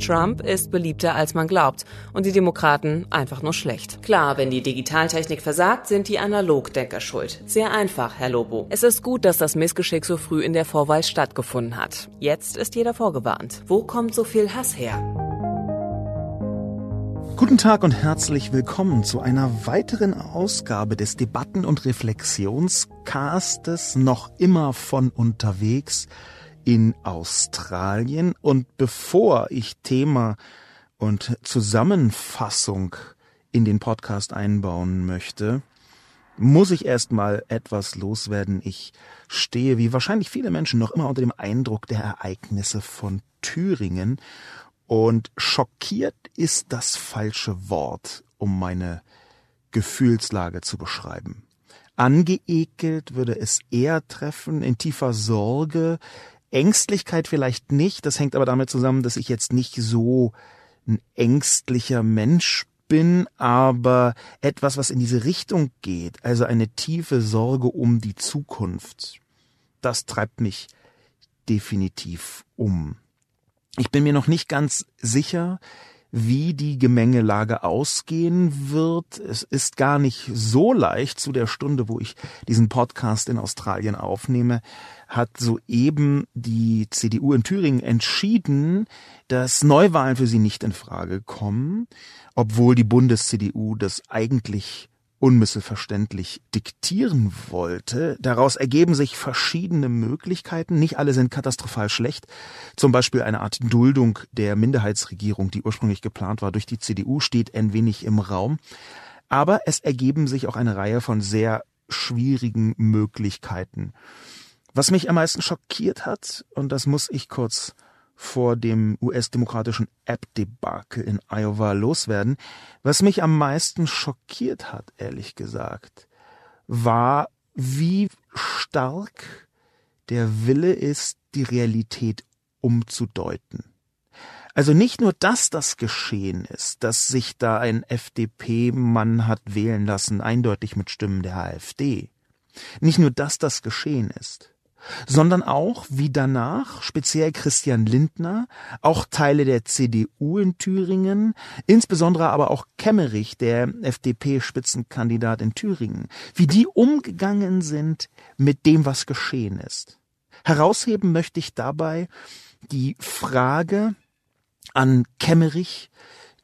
Trump ist beliebter als man glaubt und die Demokraten einfach nur schlecht. Klar, wenn die Digitaltechnik versagt, sind die Analogdenker schuld. Sehr einfach, Herr Lobo. Es ist gut, dass das Missgeschick so früh in der Vorwahl stattgefunden hat. Jetzt ist jeder vorgewarnt. Wo kommt so viel Hass her? Guten Tag und herzlich willkommen zu einer weiteren Ausgabe des Debatten- und Reflexionscastes, noch immer von unterwegs in Australien. Und bevor ich Thema und Zusammenfassung in den Podcast einbauen möchte, muss ich erstmal etwas loswerden. Ich stehe, wie wahrscheinlich viele Menschen, noch immer unter dem Eindruck der Ereignisse von Thüringen. Und schockiert ist das falsche Wort, um meine Gefühlslage zu beschreiben. Angeekelt würde es eher treffen, in tiefer Sorge, Ängstlichkeit vielleicht nicht, das hängt aber damit zusammen, dass ich jetzt nicht so ein ängstlicher Mensch bin, aber etwas, was in diese Richtung geht, also eine tiefe Sorge um die Zukunft, das treibt mich definitiv um. Ich bin mir noch nicht ganz sicher, wie die Gemengelage ausgehen wird. Es ist gar nicht so leicht. Zu der Stunde, wo ich diesen Podcast in Australien aufnehme, hat soeben die CDU in Thüringen entschieden, dass Neuwahlen für sie nicht in Frage kommen, obwohl die Bundes-CDU das eigentlich unmissverständlich diktieren wollte. Daraus ergeben sich verschiedene Möglichkeiten. Nicht alle sind katastrophal schlecht. Zum Beispiel eine Art Duldung der Minderheitsregierung, die ursprünglich geplant war durch die CDU, steht ein wenig im Raum. Aber es ergeben sich auch eine Reihe von sehr schwierigen Möglichkeiten. Was mich am meisten schockiert hat, und das muss ich kurz vor dem US-demokratischen App-Debakel in Iowa loswerden. Was mich am meisten schockiert hat, ehrlich gesagt, war, wie stark der Wille ist, die Realität umzudeuten. Also nicht nur, dass das geschehen ist, dass sich da ein FDP-Mann hat wählen lassen, eindeutig mit Stimmen der AfD. Nicht nur, dass das geschehen ist, sondern auch, wie danach speziell Christian Lindner, auch Teile der CDU in Thüringen, insbesondere aber auch Kemmerich, der FDP-Spitzenkandidat in Thüringen, wie die umgegangen sind mit dem, was geschehen ist. Herausheben möchte ich dabei die Frage an Kemmerich,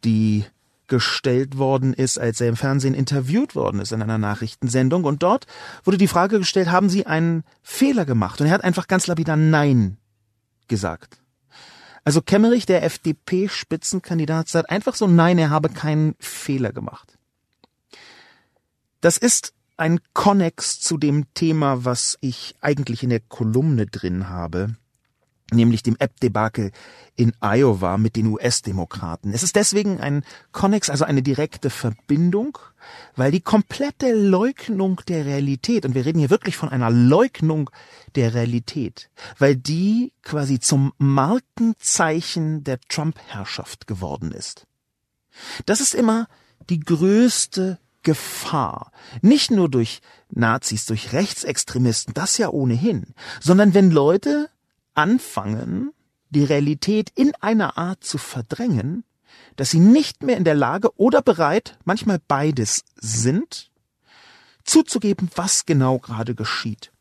die gestellt worden ist, als er im Fernsehen interviewt worden ist in einer Nachrichtensendung. Und dort wurde die Frage gestellt, haben Sie einen Fehler gemacht? Und er hat einfach ganz lapidar Nein gesagt. Also Kemmerich, der FDP-Spitzenkandidat, sagt einfach so Nein, er habe keinen Fehler gemacht. Das ist ein Konnex zu dem Thema, was ich eigentlich in der Kolumne drin habe nämlich dem App-Debakel in Iowa mit den US-Demokraten. Es ist deswegen ein Connex, also eine direkte Verbindung, weil die komplette Leugnung der Realität, und wir reden hier wirklich von einer Leugnung der Realität, weil die quasi zum Markenzeichen der Trump-Herrschaft geworden ist. Das ist immer die größte Gefahr. Nicht nur durch Nazis, durch Rechtsextremisten, das ja ohnehin, sondern wenn Leute anfangen, die Realität in einer Art zu verdrängen, dass sie nicht mehr in der Lage oder bereit, manchmal beides sind, zuzugeben, was genau gerade geschieht.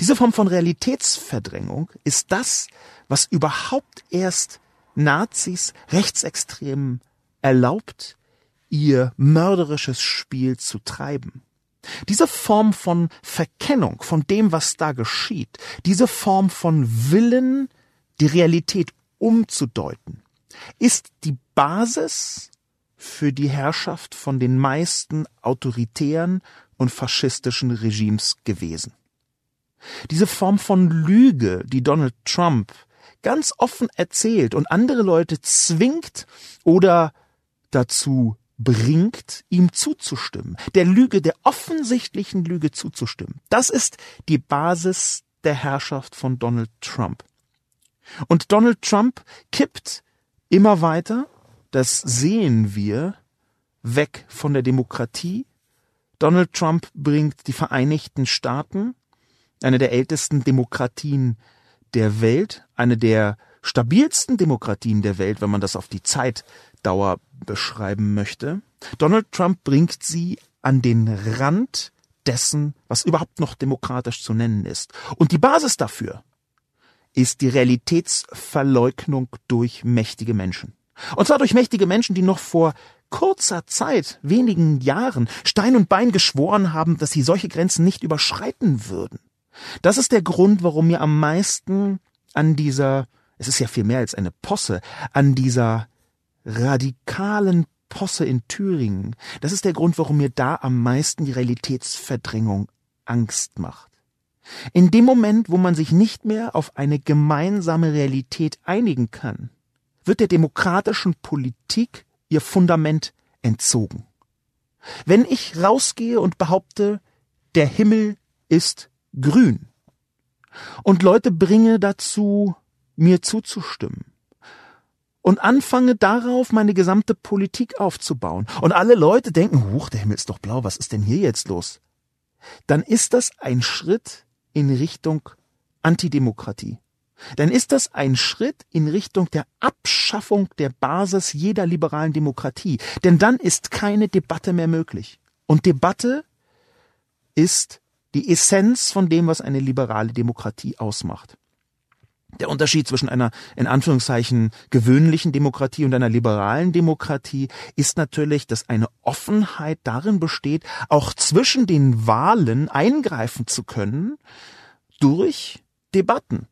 Diese Form von Realitätsverdrängung ist das, was überhaupt erst Nazis, Rechtsextremen erlaubt, ihr mörderisches Spiel zu treiben. Diese Form von Verkennung von dem, was da geschieht, diese Form von Willen, die Realität umzudeuten, ist die Basis für die Herrschaft von den meisten autoritären und faschistischen Regimes gewesen. Diese Form von Lüge, die Donald Trump ganz offen erzählt und andere Leute zwingt oder dazu bringt, ihm zuzustimmen, der Lüge, der offensichtlichen Lüge zuzustimmen. Das ist die Basis der Herrschaft von Donald Trump. Und Donald Trump kippt immer weiter, das sehen wir, weg von der Demokratie. Donald Trump bringt die Vereinigten Staaten, eine der ältesten Demokratien der Welt, eine der stabilsten Demokratien der Welt, wenn man das auf die Zeitdauer beschreiben möchte. Donald Trump bringt sie an den Rand dessen, was überhaupt noch demokratisch zu nennen ist. Und die Basis dafür ist die Realitätsverleugnung durch mächtige Menschen. Und zwar durch mächtige Menschen, die noch vor kurzer Zeit, wenigen Jahren, Stein und Bein geschworen haben, dass sie solche Grenzen nicht überschreiten würden. Das ist der Grund, warum mir am meisten an dieser, es ist ja viel mehr als eine Posse, an dieser radikalen Posse in Thüringen, das ist der Grund, warum mir da am meisten die Realitätsverdrängung Angst macht. In dem Moment, wo man sich nicht mehr auf eine gemeinsame Realität einigen kann, wird der demokratischen Politik ihr Fundament entzogen. Wenn ich rausgehe und behaupte, der Himmel ist grün und Leute bringe dazu, mir zuzustimmen und anfange darauf meine gesamte Politik aufzubauen und alle Leute denken, huch, der Himmel ist doch blau, was ist denn hier jetzt los? Dann ist das ein Schritt in Richtung Antidemokratie. Dann ist das ein Schritt in Richtung der Abschaffung der Basis jeder liberalen Demokratie. Denn dann ist keine Debatte mehr möglich. Und Debatte ist die Essenz von dem, was eine liberale Demokratie ausmacht. Der Unterschied zwischen einer in Anführungszeichen gewöhnlichen Demokratie und einer liberalen Demokratie ist natürlich, dass eine Offenheit darin besteht, auch zwischen den Wahlen eingreifen zu können durch Debatten.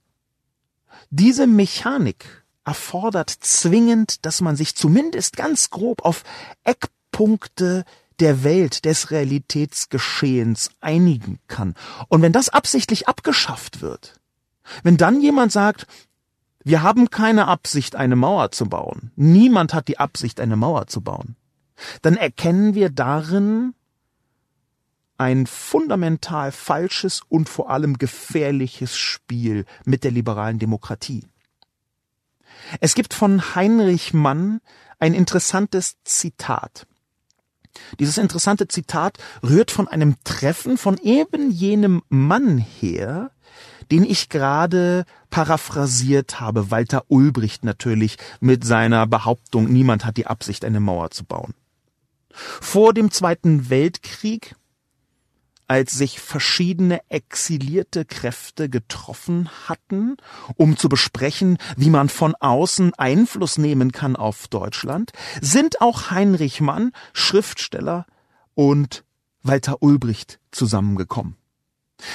Diese Mechanik erfordert zwingend, dass man sich zumindest ganz grob auf Eckpunkte der Welt, des Realitätsgeschehens einigen kann. Und wenn das absichtlich abgeschafft wird, wenn dann jemand sagt, wir haben keine Absicht, eine Mauer zu bauen, niemand hat die Absicht, eine Mauer zu bauen, dann erkennen wir darin ein fundamental falsches und vor allem gefährliches Spiel mit der liberalen Demokratie. Es gibt von Heinrich Mann ein interessantes Zitat. Dieses interessante Zitat rührt von einem Treffen von eben jenem Mann her, den ich gerade paraphrasiert habe, Walter Ulbricht natürlich mit seiner Behauptung, niemand hat die Absicht, eine Mauer zu bauen. Vor dem Zweiten Weltkrieg als sich verschiedene exilierte Kräfte getroffen hatten, um zu besprechen, wie man von außen Einfluss nehmen kann auf Deutschland, sind auch Heinrich Mann, Schriftsteller und Walter Ulbricht zusammengekommen.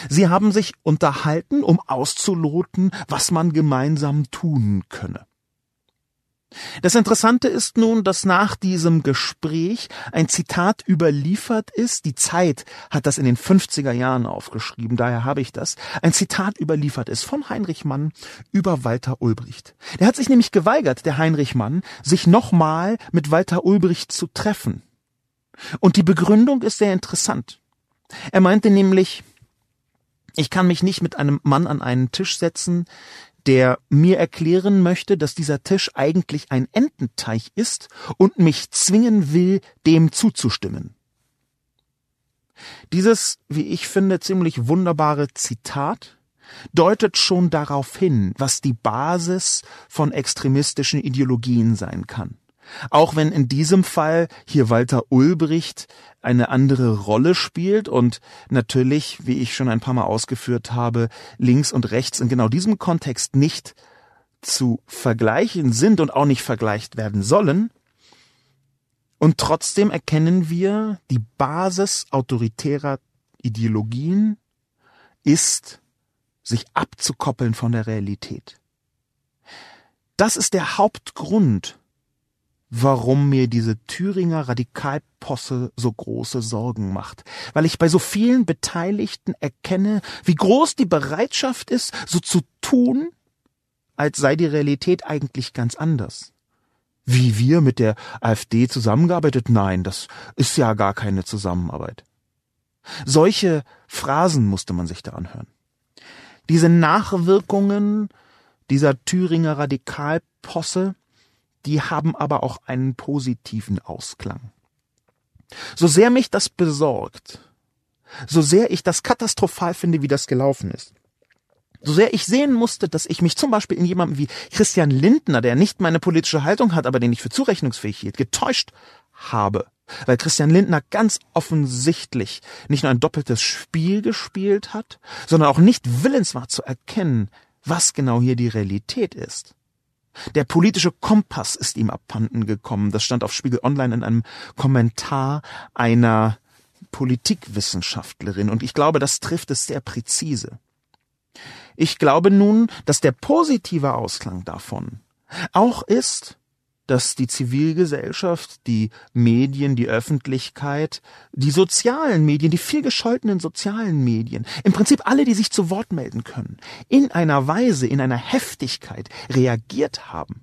Sie haben sich unterhalten, um auszuloten, was man gemeinsam tun könne. Das Interessante ist nun, dass nach diesem Gespräch ein Zitat überliefert ist. Die Zeit hat das in den 50er Jahren aufgeschrieben, daher habe ich das. Ein Zitat überliefert ist von Heinrich Mann über Walter Ulbricht. Der hat sich nämlich geweigert, der Heinrich Mann, sich nochmal mit Walter Ulbricht zu treffen. Und die Begründung ist sehr interessant. Er meinte nämlich, ich kann mich nicht mit einem Mann an einen Tisch setzen, der mir erklären möchte, dass dieser Tisch eigentlich ein Ententeich ist und mich zwingen will, dem zuzustimmen. Dieses, wie ich finde, ziemlich wunderbare Zitat deutet schon darauf hin, was die Basis von extremistischen Ideologien sein kann. Auch wenn in diesem Fall hier Walter Ulbricht eine andere Rolle spielt und natürlich, wie ich schon ein paar Mal ausgeführt habe, links und rechts in genau diesem Kontext nicht zu vergleichen sind und auch nicht vergleicht werden sollen. Und trotzdem erkennen wir, die Basis autoritärer Ideologien ist, sich abzukoppeln von der Realität. Das ist der Hauptgrund, warum mir diese Thüringer Radikalposse so große Sorgen macht, weil ich bei so vielen Beteiligten erkenne, wie groß die Bereitschaft ist, so zu tun, als sei die Realität eigentlich ganz anders. Wie wir mit der AfD zusammengearbeitet? Nein, das ist ja gar keine Zusammenarbeit. Solche Phrasen musste man sich da anhören. Diese Nachwirkungen dieser Thüringer Radikalposse, die haben aber auch einen positiven Ausklang. So sehr mich das besorgt, so sehr ich das katastrophal finde, wie das gelaufen ist, so sehr ich sehen musste, dass ich mich zum Beispiel in jemandem wie Christian Lindner, der nicht meine politische Haltung hat, aber den ich für zurechnungsfähig hielt, getäuscht habe. Weil Christian Lindner ganz offensichtlich nicht nur ein doppeltes Spiel gespielt hat, sondern auch nicht willens war zu erkennen, was genau hier die Realität ist. Der politische Kompass ist ihm abhanden gekommen. Das stand auf Spiegel Online in einem Kommentar einer Politikwissenschaftlerin. Und ich glaube, das trifft es sehr präzise. Ich glaube nun, dass der positive Ausklang davon auch ist, dass die Zivilgesellschaft, die Medien, die Öffentlichkeit, die sozialen Medien, die viel gescholtenen sozialen Medien, im Prinzip alle, die sich zu Wort melden können, in einer Weise, in einer Heftigkeit reagiert haben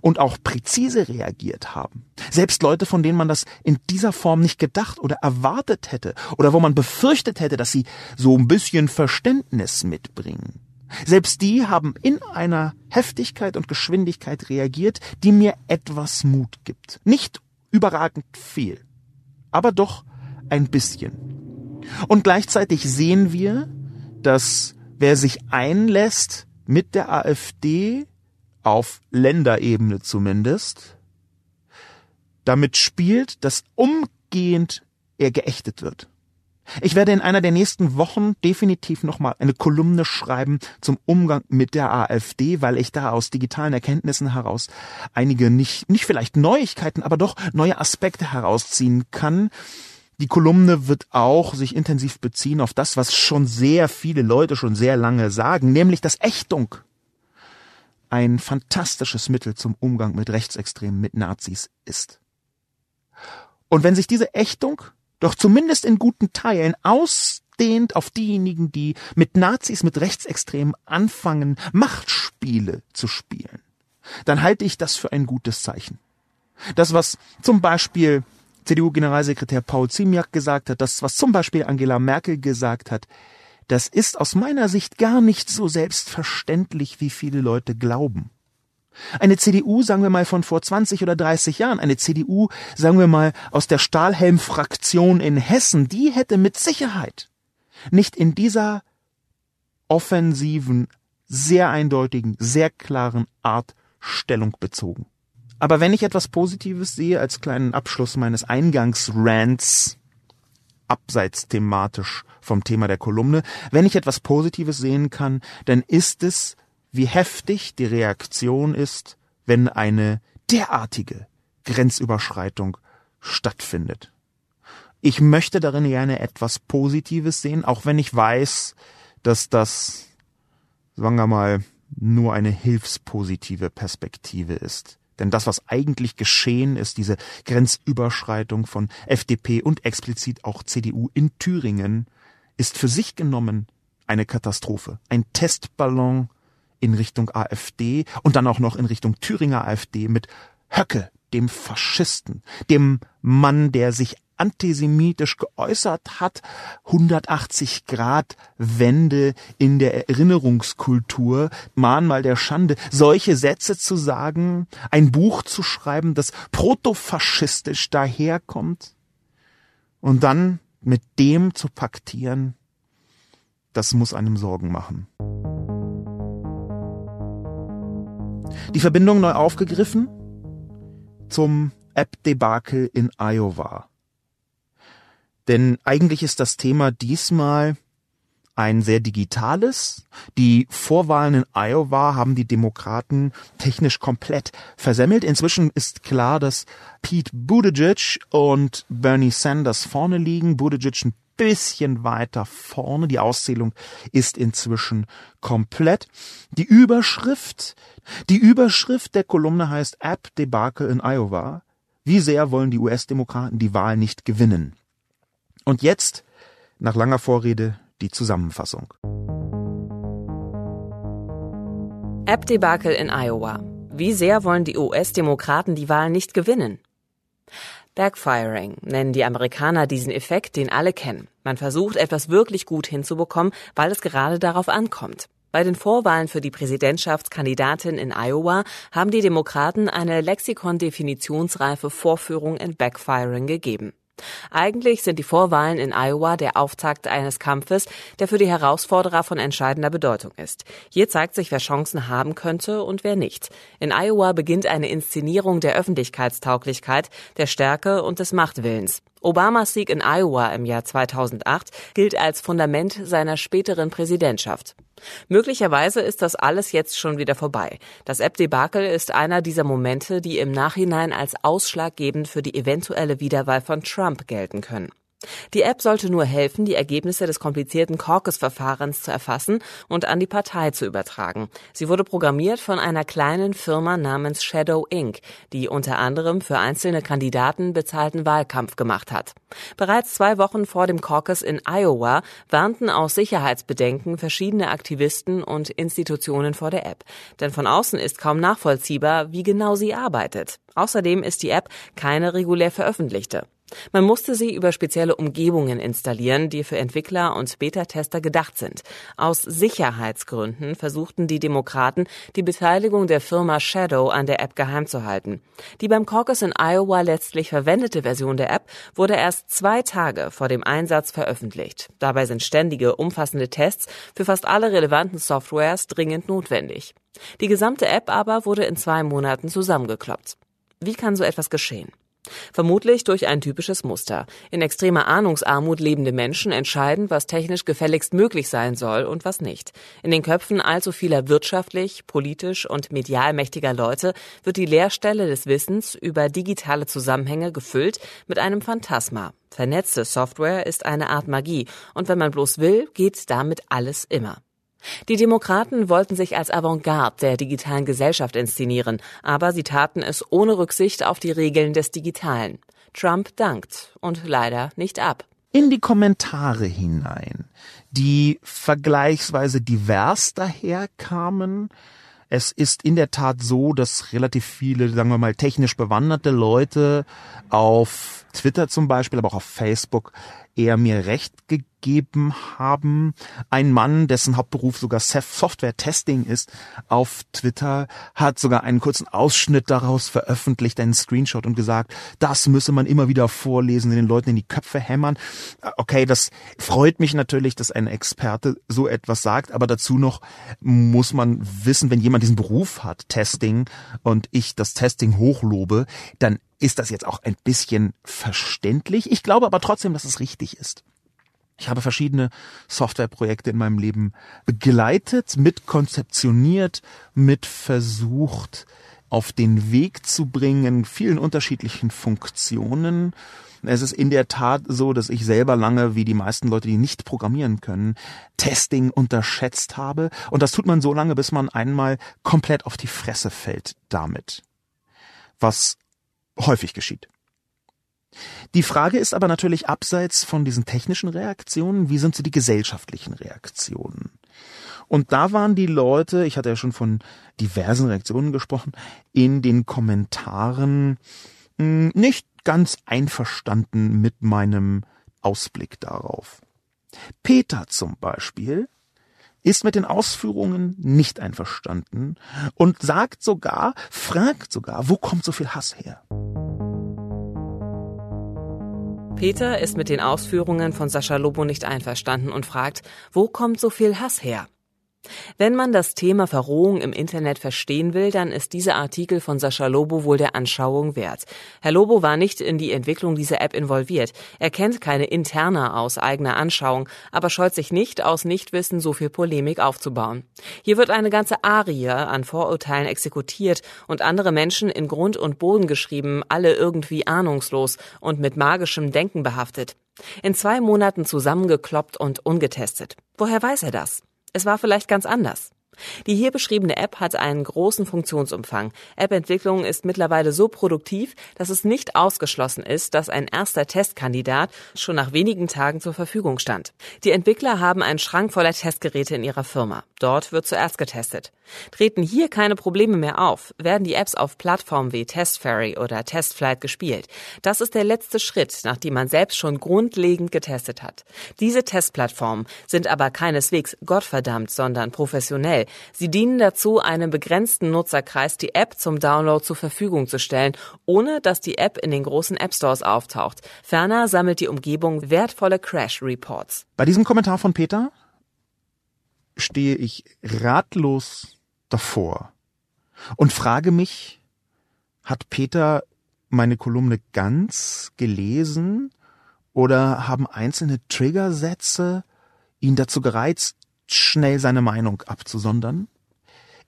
und auch präzise reagiert haben. Selbst Leute, von denen man das in dieser Form nicht gedacht oder erwartet hätte oder wo man befürchtet hätte, dass sie so ein bisschen Verständnis mitbringen. Selbst die haben in einer Heftigkeit und Geschwindigkeit reagiert, die mir etwas Mut gibt. Nicht überragend viel, aber doch ein bisschen. Und gleichzeitig sehen wir, dass wer sich einlässt mit der AfD, auf Länderebene zumindest, damit spielt, dass umgehend er geächtet wird. Ich werde in einer der nächsten Wochen definitiv nochmal eine Kolumne schreiben zum Umgang mit der AfD, weil ich da aus digitalen Erkenntnissen heraus einige nicht, nicht vielleicht Neuigkeiten, aber doch neue Aspekte herausziehen kann. Die Kolumne wird auch sich intensiv beziehen auf das, was schon sehr viele Leute schon sehr lange sagen, nämlich dass Ächtung ein fantastisches Mittel zum Umgang mit Rechtsextremen, mit Nazis ist. Und wenn sich diese Ächtung doch zumindest in guten Teilen ausdehnt auf diejenigen, die mit Nazis, mit Rechtsextremen anfangen, Machtspiele zu spielen, dann halte ich das für ein gutes Zeichen. Das, was zum Beispiel CDU-Generalsekretär Paul Ziemiak gesagt hat, das, was zum Beispiel Angela Merkel gesagt hat, das ist aus meiner Sicht gar nicht so selbstverständlich, wie viele Leute glauben. Eine CDU, sagen wir mal von vor 20 oder 30 Jahren, eine CDU, sagen wir mal aus der Stahlhelm-Fraktion in Hessen, die hätte mit Sicherheit nicht in dieser offensiven, sehr eindeutigen, sehr klaren Art Stellung bezogen. Aber wenn ich etwas Positives sehe als kleinen Abschluss meines Eingangsrants, abseits thematisch vom Thema der Kolumne, wenn ich etwas Positives sehen kann, dann ist es, wie heftig die Reaktion ist, wenn eine derartige Grenzüberschreitung stattfindet. Ich möchte darin gerne etwas Positives sehen, auch wenn ich weiß, dass das, sagen wir mal, nur eine hilfspositive Perspektive ist. Denn das, was eigentlich geschehen ist, diese Grenzüberschreitung von FDP und explizit auch CDU in Thüringen, ist für sich genommen eine Katastrophe. Ein Testballon in Richtung AfD und dann auch noch in Richtung Thüringer AfD mit Höcke, dem Faschisten, dem Mann, der sich antisemitisch geäußert hat, 180 Grad Wende in der Erinnerungskultur, Mahnmal der Schande, solche Sätze zu sagen, ein Buch zu schreiben, das protofaschistisch daherkommt und dann mit dem zu paktieren, das muss einem Sorgen machen. Die Verbindung neu aufgegriffen zum App-Debakel in Iowa. Denn eigentlich ist das Thema diesmal ein sehr digitales. Die Vorwahlen in Iowa haben die Demokraten technisch komplett versemmelt. Inzwischen ist klar, dass Pete Buttigieg und Bernie Sanders vorne liegen. Buttigieg ein bisschen weiter vorne. Die Auszählung ist inzwischen komplett. Die Überschrift, die Überschrift der Kolumne heißt App Debakel in Iowa. Wie sehr wollen die US-Demokraten die Wahl nicht gewinnen? Und jetzt, nach langer Vorrede, die Zusammenfassung. App-Debakel in Iowa. Wie sehr wollen die US-Demokraten die Wahl nicht gewinnen? Backfiring nennen die Amerikaner diesen Effekt, den alle kennen. Man versucht etwas wirklich gut hinzubekommen, weil es gerade darauf ankommt. Bei den Vorwahlen für die Präsidentschaftskandidatin in Iowa haben die Demokraten eine Lexikon-definitionsreife Vorführung in Backfiring gegeben. Eigentlich sind die Vorwahlen in Iowa der Auftakt eines Kampfes, der für die Herausforderer von entscheidender Bedeutung ist. Hier zeigt sich, wer Chancen haben könnte und wer nicht. In Iowa beginnt eine Inszenierung der Öffentlichkeitstauglichkeit, der Stärke und des Machtwillens. Obamas Sieg in Iowa im Jahr 2008 gilt als Fundament seiner späteren Präsidentschaft. Möglicherweise ist das alles jetzt schon wieder vorbei. Das App-Debakel ist einer dieser Momente, die im Nachhinein als ausschlaggebend für die eventuelle Wiederwahl von Trump gelten können. Die App sollte nur helfen, die Ergebnisse des komplizierten Caucus-Verfahrens zu erfassen und an die Partei zu übertragen. Sie wurde programmiert von einer kleinen Firma namens Shadow Inc., die unter anderem für einzelne Kandidaten bezahlten Wahlkampf gemacht hat. Bereits zwei Wochen vor dem Caucus in Iowa warnten aus Sicherheitsbedenken verschiedene Aktivisten und Institutionen vor der App. Denn von außen ist kaum nachvollziehbar, wie genau sie arbeitet. Außerdem ist die App keine regulär veröffentlichte. Man musste sie über spezielle Umgebungen installieren, die für Entwickler und Beta-Tester gedacht sind. Aus Sicherheitsgründen versuchten die Demokraten, die Beteiligung der Firma Shadow an der App geheim zu halten. Die beim Caucus in Iowa letztlich verwendete Version der App wurde erst zwei Tage vor dem Einsatz veröffentlicht. Dabei sind ständige, umfassende Tests für fast alle relevanten Softwares dringend notwendig. Die gesamte App aber wurde in zwei Monaten zusammengekloppt. Wie kann so etwas geschehen? Vermutlich durch ein typisches Muster. In extremer Ahnungsarmut lebende Menschen entscheiden, was technisch gefälligst möglich sein soll und was nicht. In den Köpfen allzu vieler wirtschaftlich, politisch und medial mächtiger Leute wird die Leerstelle des Wissens über digitale Zusammenhänge gefüllt mit einem Phantasma. Vernetzte Software ist eine Art Magie und wenn man bloß will, geht damit alles immer. Die Demokraten wollten sich als Avantgarde der digitalen Gesellschaft inszenieren, aber sie taten es ohne Rücksicht auf die Regeln des Digitalen. Trump dankt und leider nicht ab. In die Kommentare hinein, die vergleichsweise divers daherkamen, es ist in der Tat so, dass relativ viele, sagen wir mal, technisch bewanderte Leute auf Twitter zum Beispiel, aber auch auf Facebook eher mir recht gegeben haben. Ein Mann, dessen Hauptberuf sogar Software-Testing ist, auf Twitter hat sogar einen kurzen Ausschnitt daraus veröffentlicht, einen Screenshot und gesagt, das müsse man immer wieder vorlesen, den Leuten in die Köpfe hämmern. Okay, das freut mich natürlich, dass ein Experte so etwas sagt, aber dazu noch muss man wissen, wenn jemand diesen Beruf hat, Testing, und ich das Testing hochlobe, dann ist das jetzt auch ein bisschen verständlich. Ich glaube aber trotzdem, dass es richtig ist. Ich habe verschiedene Softwareprojekte in meinem Leben begleitet, mit konzeptioniert, mit versucht, auf den Weg zu bringen, vielen unterschiedlichen Funktionen. Es ist in der Tat so, dass ich selber lange, wie die meisten Leute, die nicht programmieren können, Testing unterschätzt habe. Und das tut man so lange, bis man einmal komplett auf die Fresse fällt damit. Was häufig geschieht. Die Frage ist aber natürlich abseits von diesen technischen Reaktionen, wie sind so die gesellschaftlichen Reaktionen? Und da waren die Leute, ich hatte ja schon von diversen Reaktionen gesprochen, in den Kommentaren hm, nicht ganz einverstanden mit meinem Ausblick darauf. Peter zum Beispiel ist mit den Ausführungen nicht einverstanden und sagt sogar, fragt sogar, wo kommt so viel Hass her? Peter ist mit den Ausführungen von Sascha Lobo nicht einverstanden und fragt, wo kommt so viel Hass her? Wenn man das Thema Verrohung im Internet verstehen will, dann ist dieser Artikel von Sascha Lobo wohl der Anschauung wert. Herr Lobo war nicht in die Entwicklung dieser App involviert. Er kennt keine Interna aus eigener Anschauung, aber scheut sich nicht, aus Nichtwissen so viel Polemik aufzubauen. Hier wird eine ganze Arie an Vorurteilen exekutiert und andere Menschen in Grund und Boden geschrieben, alle irgendwie ahnungslos und mit magischem Denken behaftet. In zwei Monaten zusammengekloppt und ungetestet. Woher weiß er das? Es war vielleicht ganz anders. Die hier beschriebene App hat einen großen Funktionsumfang. App-Entwicklung ist mittlerweile so produktiv, dass es nicht ausgeschlossen ist, dass ein erster Testkandidat schon nach wenigen Tagen zur Verfügung stand. Die Entwickler haben einen Schrank voller Testgeräte in ihrer Firma. Dort wird zuerst getestet. Treten hier keine Probleme mehr auf, werden die Apps auf Plattformen wie TestFairy oder TestFlight gespielt. Das ist der letzte Schritt, nachdem man selbst schon grundlegend getestet hat. Diese Testplattformen sind aber keineswegs gottverdammt, sondern professionell. Sie dienen dazu, einem begrenzten Nutzerkreis die App zum Download zur Verfügung zu stellen, ohne dass die App in den großen App Stores auftaucht. Ferner sammelt die Umgebung wertvolle Crash Reports. Bei diesem Kommentar von Peter stehe ich ratlos davor und frage mich, hat Peter meine Kolumne ganz gelesen oder haben einzelne Triggersätze ihn dazu gereizt, schnell seine Meinung abzusondern?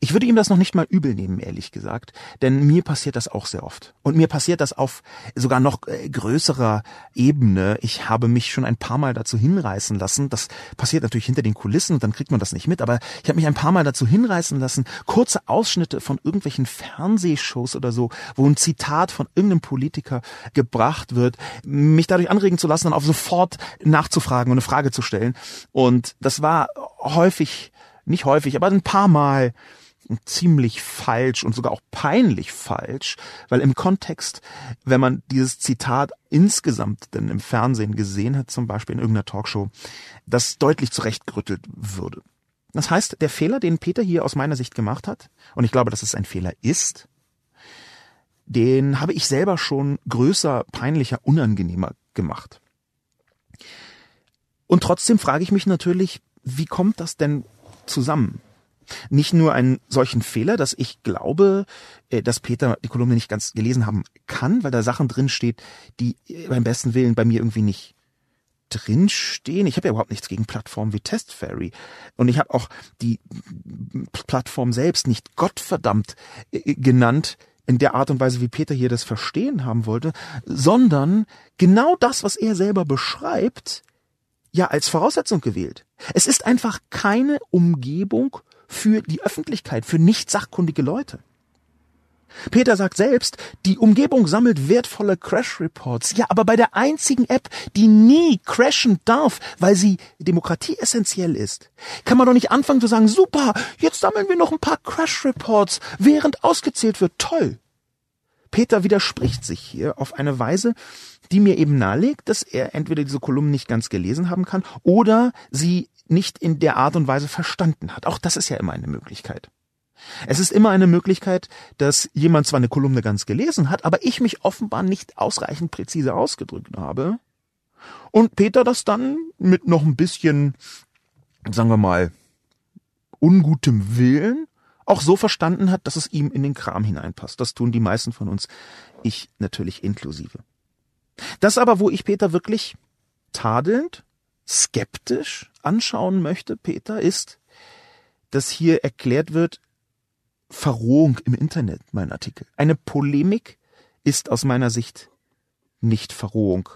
Ich würde ihm das noch nicht mal übel nehmen, ehrlich gesagt, denn mir passiert das auch sehr oft. Und mir passiert das auf sogar noch äh, größerer Ebene. Ich habe mich schon ein paar Mal dazu hinreißen lassen. Das passiert natürlich hinter den Kulissen und dann kriegt man das nicht mit. Aber ich habe mich ein paar Mal dazu hinreißen lassen, kurze Ausschnitte von irgendwelchen Fernsehshows oder so, wo ein Zitat von irgendeinem Politiker gebracht wird, mich dadurch anregen zu lassen, dann auf sofort nachzufragen und eine Frage zu stellen. Und das war häufig, nicht häufig, aber ein paar Mal ziemlich falsch und sogar auch peinlich falsch, weil im Kontext, wenn man dieses Zitat insgesamt denn im Fernsehen gesehen hat, zum Beispiel in irgendeiner Talkshow, das deutlich zurechtgerüttelt würde. Das heißt, der Fehler, den Peter hier aus meiner Sicht gemacht hat, und ich glaube, dass es ein Fehler ist, den habe ich selber schon größer, peinlicher, unangenehmer gemacht. Und trotzdem frage ich mich natürlich, wie kommt das denn zusammen? Nicht nur einen solchen Fehler, dass ich glaube, äh, dass Peter die Kolumne nicht ganz gelesen haben kann, weil da Sachen drin steht, die äh, beim besten Willen bei mir irgendwie nicht drinstehen. Ich habe ja überhaupt nichts gegen Plattformen wie TestFairy. Und ich habe auch die Plattform selbst nicht Gottverdammt äh, genannt, in der Art und Weise, wie Peter hier das verstehen haben wollte, sondern genau das, was er selber beschreibt, ja als Voraussetzung gewählt. Es ist einfach keine Umgebung für die Öffentlichkeit, für nicht sachkundige Leute. Peter sagt selbst, die Umgebung sammelt wertvolle Crash-Reports. Ja, aber bei der einzigen App, die nie crashen darf, weil sie Demokratie essentiell ist, kann man doch nicht anfangen zu sagen, super, jetzt sammeln wir noch ein paar Crash-Reports, während ausgezählt wird. Toll. Peter widerspricht sich hier auf eine Weise, die mir eben nahelegt, dass er entweder diese Kolumnen nicht ganz gelesen haben kann oder sie nicht in der Art und Weise verstanden hat. Auch das ist ja immer eine Möglichkeit. Es ist immer eine Möglichkeit, dass jemand zwar eine Kolumne ganz gelesen hat, aber ich mich offenbar nicht ausreichend präzise ausgedrückt habe und Peter das dann mit noch ein bisschen, sagen wir mal, ungutem Willen auch so verstanden hat, dass es ihm in den Kram hineinpasst. Das tun die meisten von uns, ich natürlich inklusive. Das aber, wo ich Peter wirklich tadelnd skeptisch anschauen möchte, Peter, ist, dass hier erklärt wird, Verrohung im Internet, mein Artikel. Eine Polemik ist aus meiner Sicht nicht Verrohung.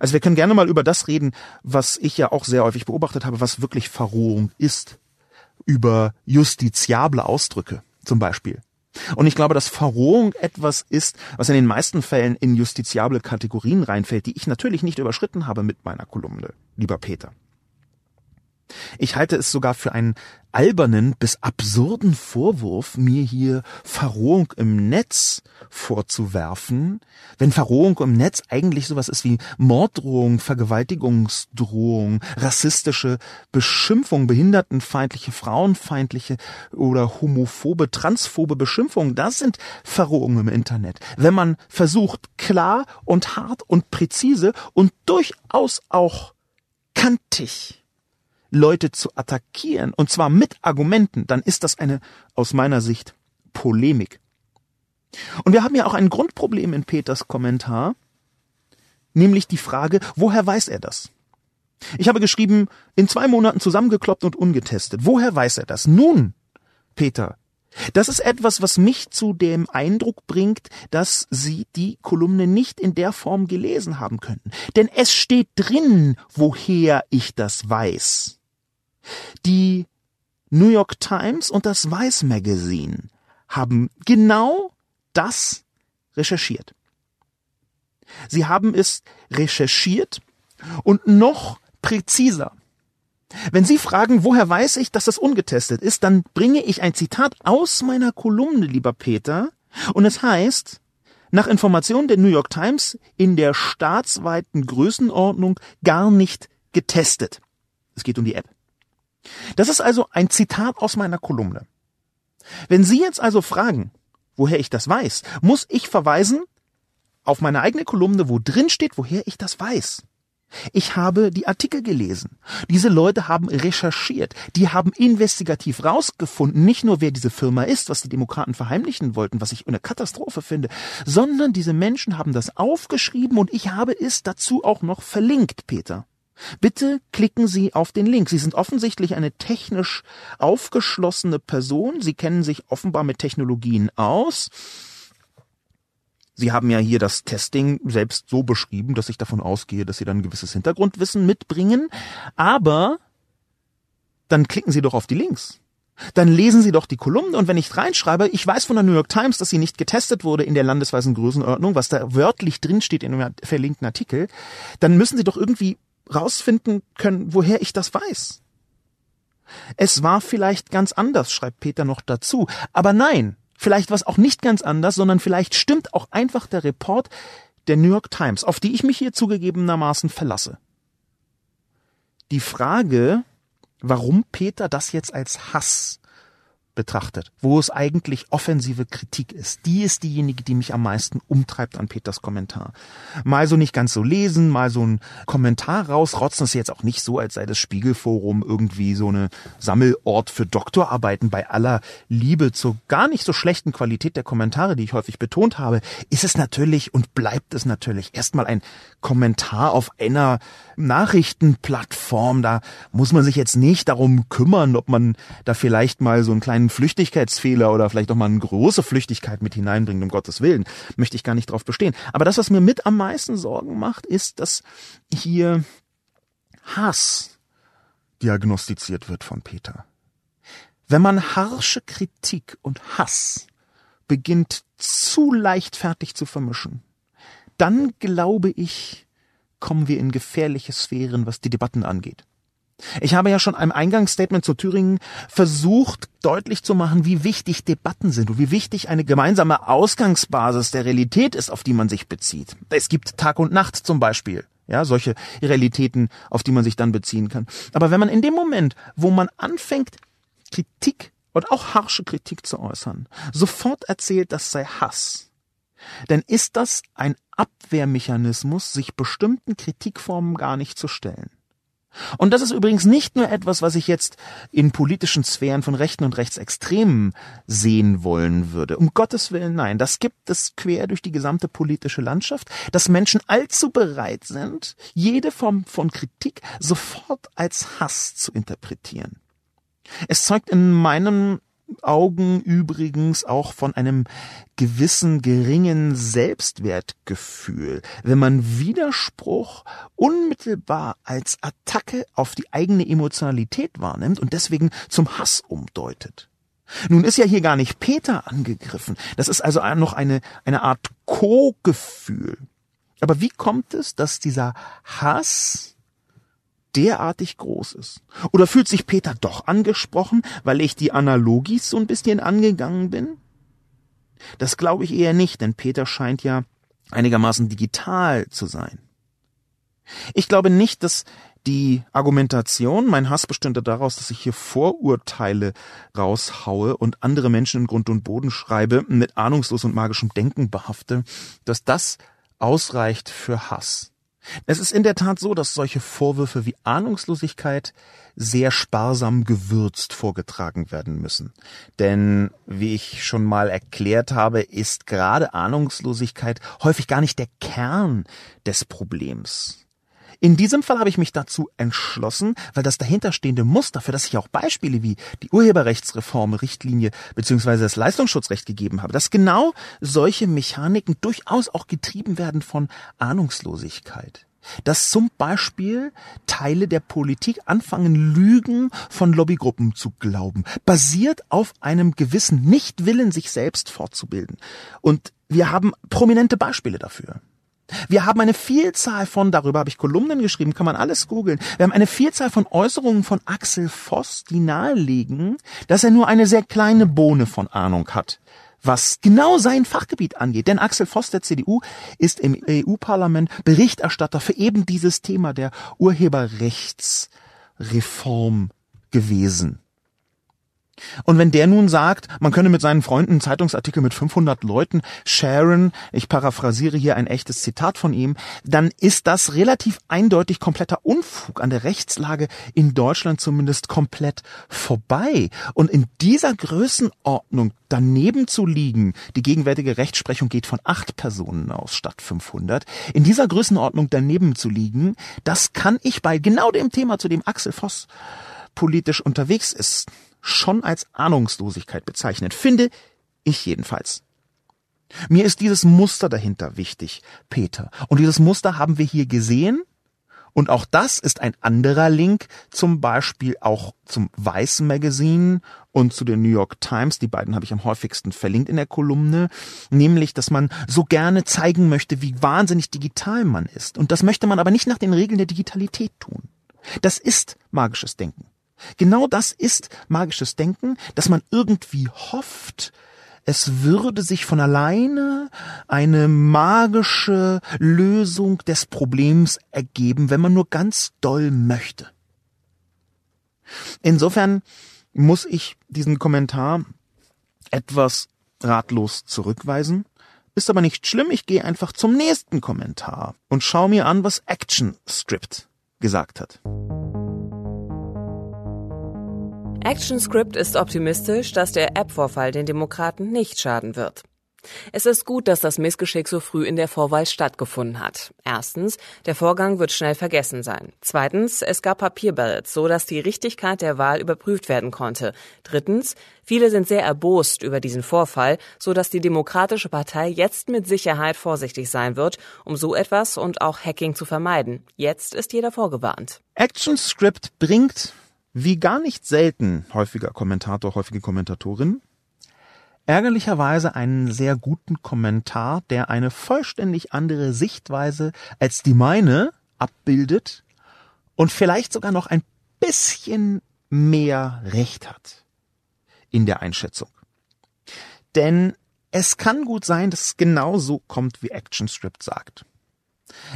Also wir können gerne mal über das reden, was ich ja auch sehr häufig beobachtet habe, was wirklich Verrohung ist. Über justiziable Ausdrücke zum Beispiel. Und ich glaube, dass Verrohung etwas ist, was in den meisten Fällen in justiziable Kategorien reinfällt, die ich natürlich nicht überschritten habe mit meiner Kolumne, lieber Peter. Ich halte es sogar für einen albernen bis absurden Vorwurf, mir hier Verrohung im Netz vorzuwerfen, wenn Verrohung im Netz eigentlich sowas ist wie Morddrohung, Vergewaltigungsdrohung, rassistische Beschimpfung, behindertenfeindliche, frauenfeindliche oder homophobe, transphobe Beschimpfung. Das sind Verrohungen im Internet. Wenn man versucht, klar und hart und präzise und durchaus auch kantig Leute zu attackieren, und zwar mit Argumenten, dann ist das eine, aus meiner Sicht, Polemik. Und wir haben ja auch ein Grundproblem in Peters Kommentar, nämlich die Frage, woher weiß er das? Ich habe geschrieben, in zwei Monaten zusammengekloppt und ungetestet. Woher weiß er das? Nun, Peter, das ist etwas, was mich zu dem Eindruck bringt, dass Sie die Kolumne nicht in der Form gelesen haben könnten. Denn es steht drin, woher ich das weiß. Die New York Times und das Vice Magazine haben genau das recherchiert. Sie haben es recherchiert und noch präziser. Wenn Sie fragen, woher weiß ich, dass das ungetestet ist, dann bringe ich ein Zitat aus meiner Kolumne, lieber Peter, und es heißt, nach Informationen der New York Times in der staatsweiten Größenordnung gar nicht getestet. Es geht um die App. Das ist also ein Zitat aus meiner Kolumne. Wenn Sie jetzt also fragen, woher ich das weiß, muss ich verweisen auf meine eigene Kolumne, wo drin steht, woher ich das weiß. Ich habe die Artikel gelesen. Diese Leute haben recherchiert. Die haben investigativ rausgefunden, nicht nur wer diese Firma ist, was die Demokraten verheimlichen wollten, was ich eine Katastrophe finde, sondern diese Menschen haben das aufgeschrieben und ich habe es dazu auch noch verlinkt, Peter. Bitte klicken Sie auf den Link. Sie sind offensichtlich eine technisch aufgeschlossene Person. Sie kennen sich offenbar mit Technologien aus. Sie haben ja hier das Testing selbst so beschrieben, dass ich davon ausgehe, dass Sie dann ein gewisses Hintergrundwissen mitbringen. Aber dann klicken Sie doch auf die Links. Dann lesen Sie doch die Kolumne und wenn ich reinschreibe, ich weiß von der New York Times, dass sie nicht getestet wurde in der landesweisen Größenordnung, was da wörtlich drinsteht in einem verlinkten Artikel, dann müssen Sie doch irgendwie rausfinden können, woher ich das weiß. Es war vielleicht ganz anders, schreibt Peter noch dazu. Aber nein, vielleicht war es auch nicht ganz anders, sondern vielleicht stimmt auch einfach der Report der New York Times, auf die ich mich hier zugegebenermaßen verlasse. Die Frage, warum Peter das jetzt als Hass betrachtet, wo es eigentlich offensive Kritik ist. Die ist diejenige, die mich am meisten umtreibt an Peters Kommentar. Mal so nicht ganz so lesen, mal so ein Kommentar rausrotzen, ist jetzt auch nicht so, als sei das Spiegelforum irgendwie so eine Sammelort für Doktorarbeiten bei aller Liebe zur gar nicht so schlechten Qualität der Kommentare, die ich häufig betont habe, ist es natürlich und bleibt es natürlich erstmal ein Kommentar auf einer Nachrichtenplattform. Da muss man sich jetzt nicht darum kümmern, ob man da vielleicht mal so einen kleinen einen Flüchtigkeitsfehler oder vielleicht auch mal eine große Flüchtigkeit mit hineinbringt, um Gottes Willen. Möchte ich gar nicht drauf bestehen. Aber das, was mir mit am meisten Sorgen macht, ist, dass hier Hass diagnostiziert wird von Peter. Wenn man harsche Kritik und Hass beginnt zu leichtfertig zu vermischen, dann glaube ich, kommen wir in gefährliche Sphären, was die Debatten angeht. Ich habe ja schon im Eingangsstatement zu Thüringen versucht, deutlich zu machen, wie wichtig Debatten sind und wie wichtig eine gemeinsame Ausgangsbasis der Realität ist, auf die man sich bezieht. Es gibt Tag und Nacht zum Beispiel. Ja, solche Realitäten, auf die man sich dann beziehen kann. Aber wenn man in dem Moment, wo man anfängt, Kritik und auch harsche Kritik zu äußern, sofort erzählt, das sei Hass, dann ist das ein Abwehrmechanismus, sich bestimmten Kritikformen gar nicht zu stellen. Und das ist übrigens nicht nur etwas, was ich jetzt in politischen Sphären von Rechten und Rechtsextremen sehen wollen würde. Um Gottes Willen, nein. Das gibt es quer durch die gesamte politische Landschaft, dass Menschen allzu bereit sind, jede Form von Kritik sofort als Hass zu interpretieren. Es zeugt in meinem Augen übrigens auch von einem gewissen geringen Selbstwertgefühl, wenn man Widerspruch unmittelbar als Attacke auf die eigene Emotionalität wahrnimmt und deswegen zum Hass umdeutet. Nun ist ja hier gar nicht Peter angegriffen. Das ist also noch eine, eine Art Co-Gefühl. Aber wie kommt es, dass dieser Hass derartig groß ist? Oder fühlt sich Peter doch angesprochen, weil ich die Analogies so ein bisschen angegangen bin? Das glaube ich eher nicht, denn Peter scheint ja einigermaßen digital zu sein. Ich glaube nicht, dass die Argumentation, mein Hass bestünde daraus, dass ich hier Vorurteile raushaue und andere Menschen in Grund und Boden schreibe, mit ahnungslos und magischem Denken behafte, dass das ausreicht für Hass. Es ist in der Tat so, dass solche Vorwürfe wie Ahnungslosigkeit sehr sparsam gewürzt vorgetragen werden müssen. Denn, wie ich schon mal erklärt habe, ist gerade Ahnungslosigkeit häufig gar nicht der Kern des Problems. In diesem Fall habe ich mich dazu entschlossen, weil das dahinterstehende Muster, für das ich auch Beispiele wie die Urheberrechtsreform, Richtlinie bzw. das Leistungsschutzrecht gegeben habe, dass genau solche Mechaniken durchaus auch getrieben werden von Ahnungslosigkeit. dass zum Beispiel Teile der Politik anfangen, Lügen von Lobbygruppen zu glauben, basiert auf einem gewissen Nichtwillen, sich selbst fortzubilden. Und wir haben prominente Beispiele dafür. Wir haben eine Vielzahl von, darüber habe ich Kolumnen geschrieben, kann man alles googeln. Wir haben eine Vielzahl von Äußerungen von Axel Voss, die nahelegen, dass er nur eine sehr kleine Bohne von Ahnung hat was genau sein Fachgebiet angeht. Denn Axel Voss der CDU ist im EU-Parlament Berichterstatter für eben dieses Thema der Urheberrechtsreform gewesen. Und wenn der nun sagt, man könne mit seinen Freunden einen Zeitungsartikel mit 500 Leuten sharen, ich paraphrasiere hier ein echtes Zitat von ihm, dann ist das relativ eindeutig kompletter Unfug an der Rechtslage in Deutschland zumindest komplett vorbei. Und in dieser Größenordnung daneben zu liegen, die gegenwärtige Rechtsprechung geht von acht Personen aus statt 500, in dieser Größenordnung daneben zu liegen, das kann ich bei genau dem Thema, zu dem Axel Voss politisch unterwegs ist, schon als Ahnungslosigkeit bezeichnet, finde ich jedenfalls. Mir ist dieses Muster dahinter wichtig, Peter. Und dieses Muster haben wir hier gesehen. Und auch das ist ein anderer Link, zum Beispiel auch zum Vice Magazine und zu den New York Times. Die beiden habe ich am häufigsten verlinkt in der Kolumne. Nämlich, dass man so gerne zeigen möchte, wie wahnsinnig digital man ist. Und das möchte man aber nicht nach den Regeln der Digitalität tun. Das ist magisches Denken. Genau das ist magisches Denken, dass man irgendwie hofft, es würde sich von alleine eine magische Lösung des Problems ergeben, wenn man nur ganz doll möchte. Insofern muss ich diesen Kommentar etwas ratlos zurückweisen. Ist aber nicht schlimm, ich gehe einfach zum nächsten Kommentar und schaue mir an, was Action Script gesagt hat. ActionScript ist optimistisch, dass der App-Vorfall den Demokraten nicht schaden wird. Es ist gut, dass das Missgeschick so früh in der Vorwahl stattgefunden hat. Erstens, der Vorgang wird schnell vergessen sein. Zweitens, es gab Papierballots, so dass die Richtigkeit der Wahl überprüft werden konnte. Drittens, viele sind sehr erbost über diesen Vorfall, so dass die Demokratische Partei jetzt mit Sicherheit vorsichtig sein wird, um so etwas und auch Hacking zu vermeiden. Jetzt ist jeder vorgewarnt. ActionScript bringt wie gar nicht selten häufiger Kommentator, häufige Kommentatorin, ärgerlicherweise einen sehr guten Kommentar, der eine vollständig andere Sichtweise als die meine abbildet und vielleicht sogar noch ein bisschen mehr Recht hat in der Einschätzung. Denn es kann gut sein, dass es genau so kommt, wie ActionScript sagt.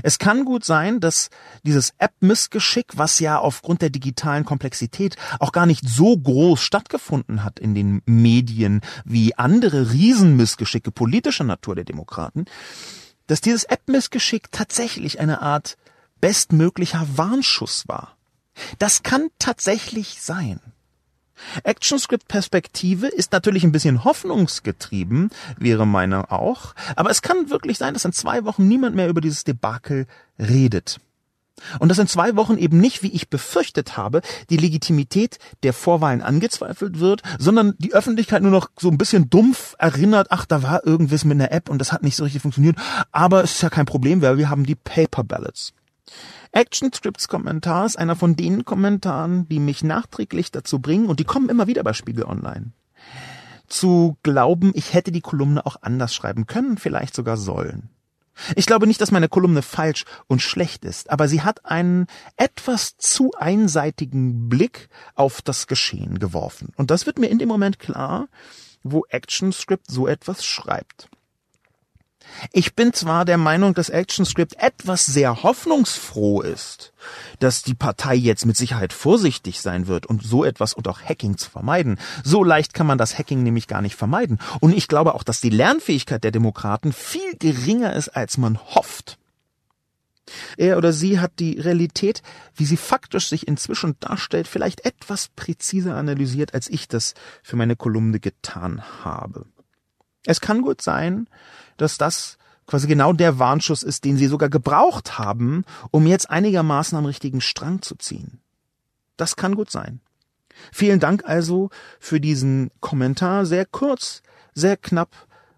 Es kann gut sein, dass dieses App-Missgeschick, was ja aufgrund der digitalen Komplexität auch gar nicht so groß stattgefunden hat in den Medien wie andere Riesenmissgeschicke politischer Natur der Demokraten, dass dieses App-Missgeschick tatsächlich eine Art bestmöglicher Warnschuss war. Das kann tatsächlich sein. ActionScript-Perspektive ist natürlich ein bisschen hoffnungsgetrieben, wäre meine auch, aber es kann wirklich sein, dass in zwei Wochen niemand mehr über dieses Debakel redet. Und dass in zwei Wochen eben nicht, wie ich befürchtet habe, die Legitimität der Vorwahlen angezweifelt wird, sondern die Öffentlichkeit nur noch so ein bisschen dumpf erinnert, ach, da war irgendwas mit einer App und das hat nicht so richtig funktioniert, aber es ist ja kein Problem, weil wir haben die Paper Ballots. ActionScripts Kommentar ist einer von den Kommentaren, die mich nachträglich dazu bringen, und die kommen immer wieder bei Spiegel Online, zu glauben, ich hätte die Kolumne auch anders schreiben können, vielleicht sogar sollen. Ich glaube nicht, dass meine Kolumne falsch und schlecht ist, aber sie hat einen etwas zu einseitigen Blick auf das Geschehen geworfen. Und das wird mir in dem Moment klar, wo ActionScript so etwas schreibt. Ich bin zwar der Meinung, dass ActionScript etwas sehr hoffnungsfroh ist, dass die Partei jetzt mit Sicherheit vorsichtig sein wird und so etwas und auch Hacking zu vermeiden. So leicht kann man das Hacking nämlich gar nicht vermeiden. Und ich glaube auch, dass die Lernfähigkeit der Demokraten viel geringer ist, als man hofft. Er oder sie hat die Realität, wie sie faktisch sich inzwischen darstellt, vielleicht etwas präziser analysiert, als ich das für meine Kolumne getan habe. Es kann gut sein, dass das quasi genau der Warnschuss ist, den sie sogar gebraucht haben, um jetzt einigermaßen am richtigen Strang zu ziehen. Das kann gut sein. Vielen Dank also für diesen Kommentar, sehr kurz, sehr knapp,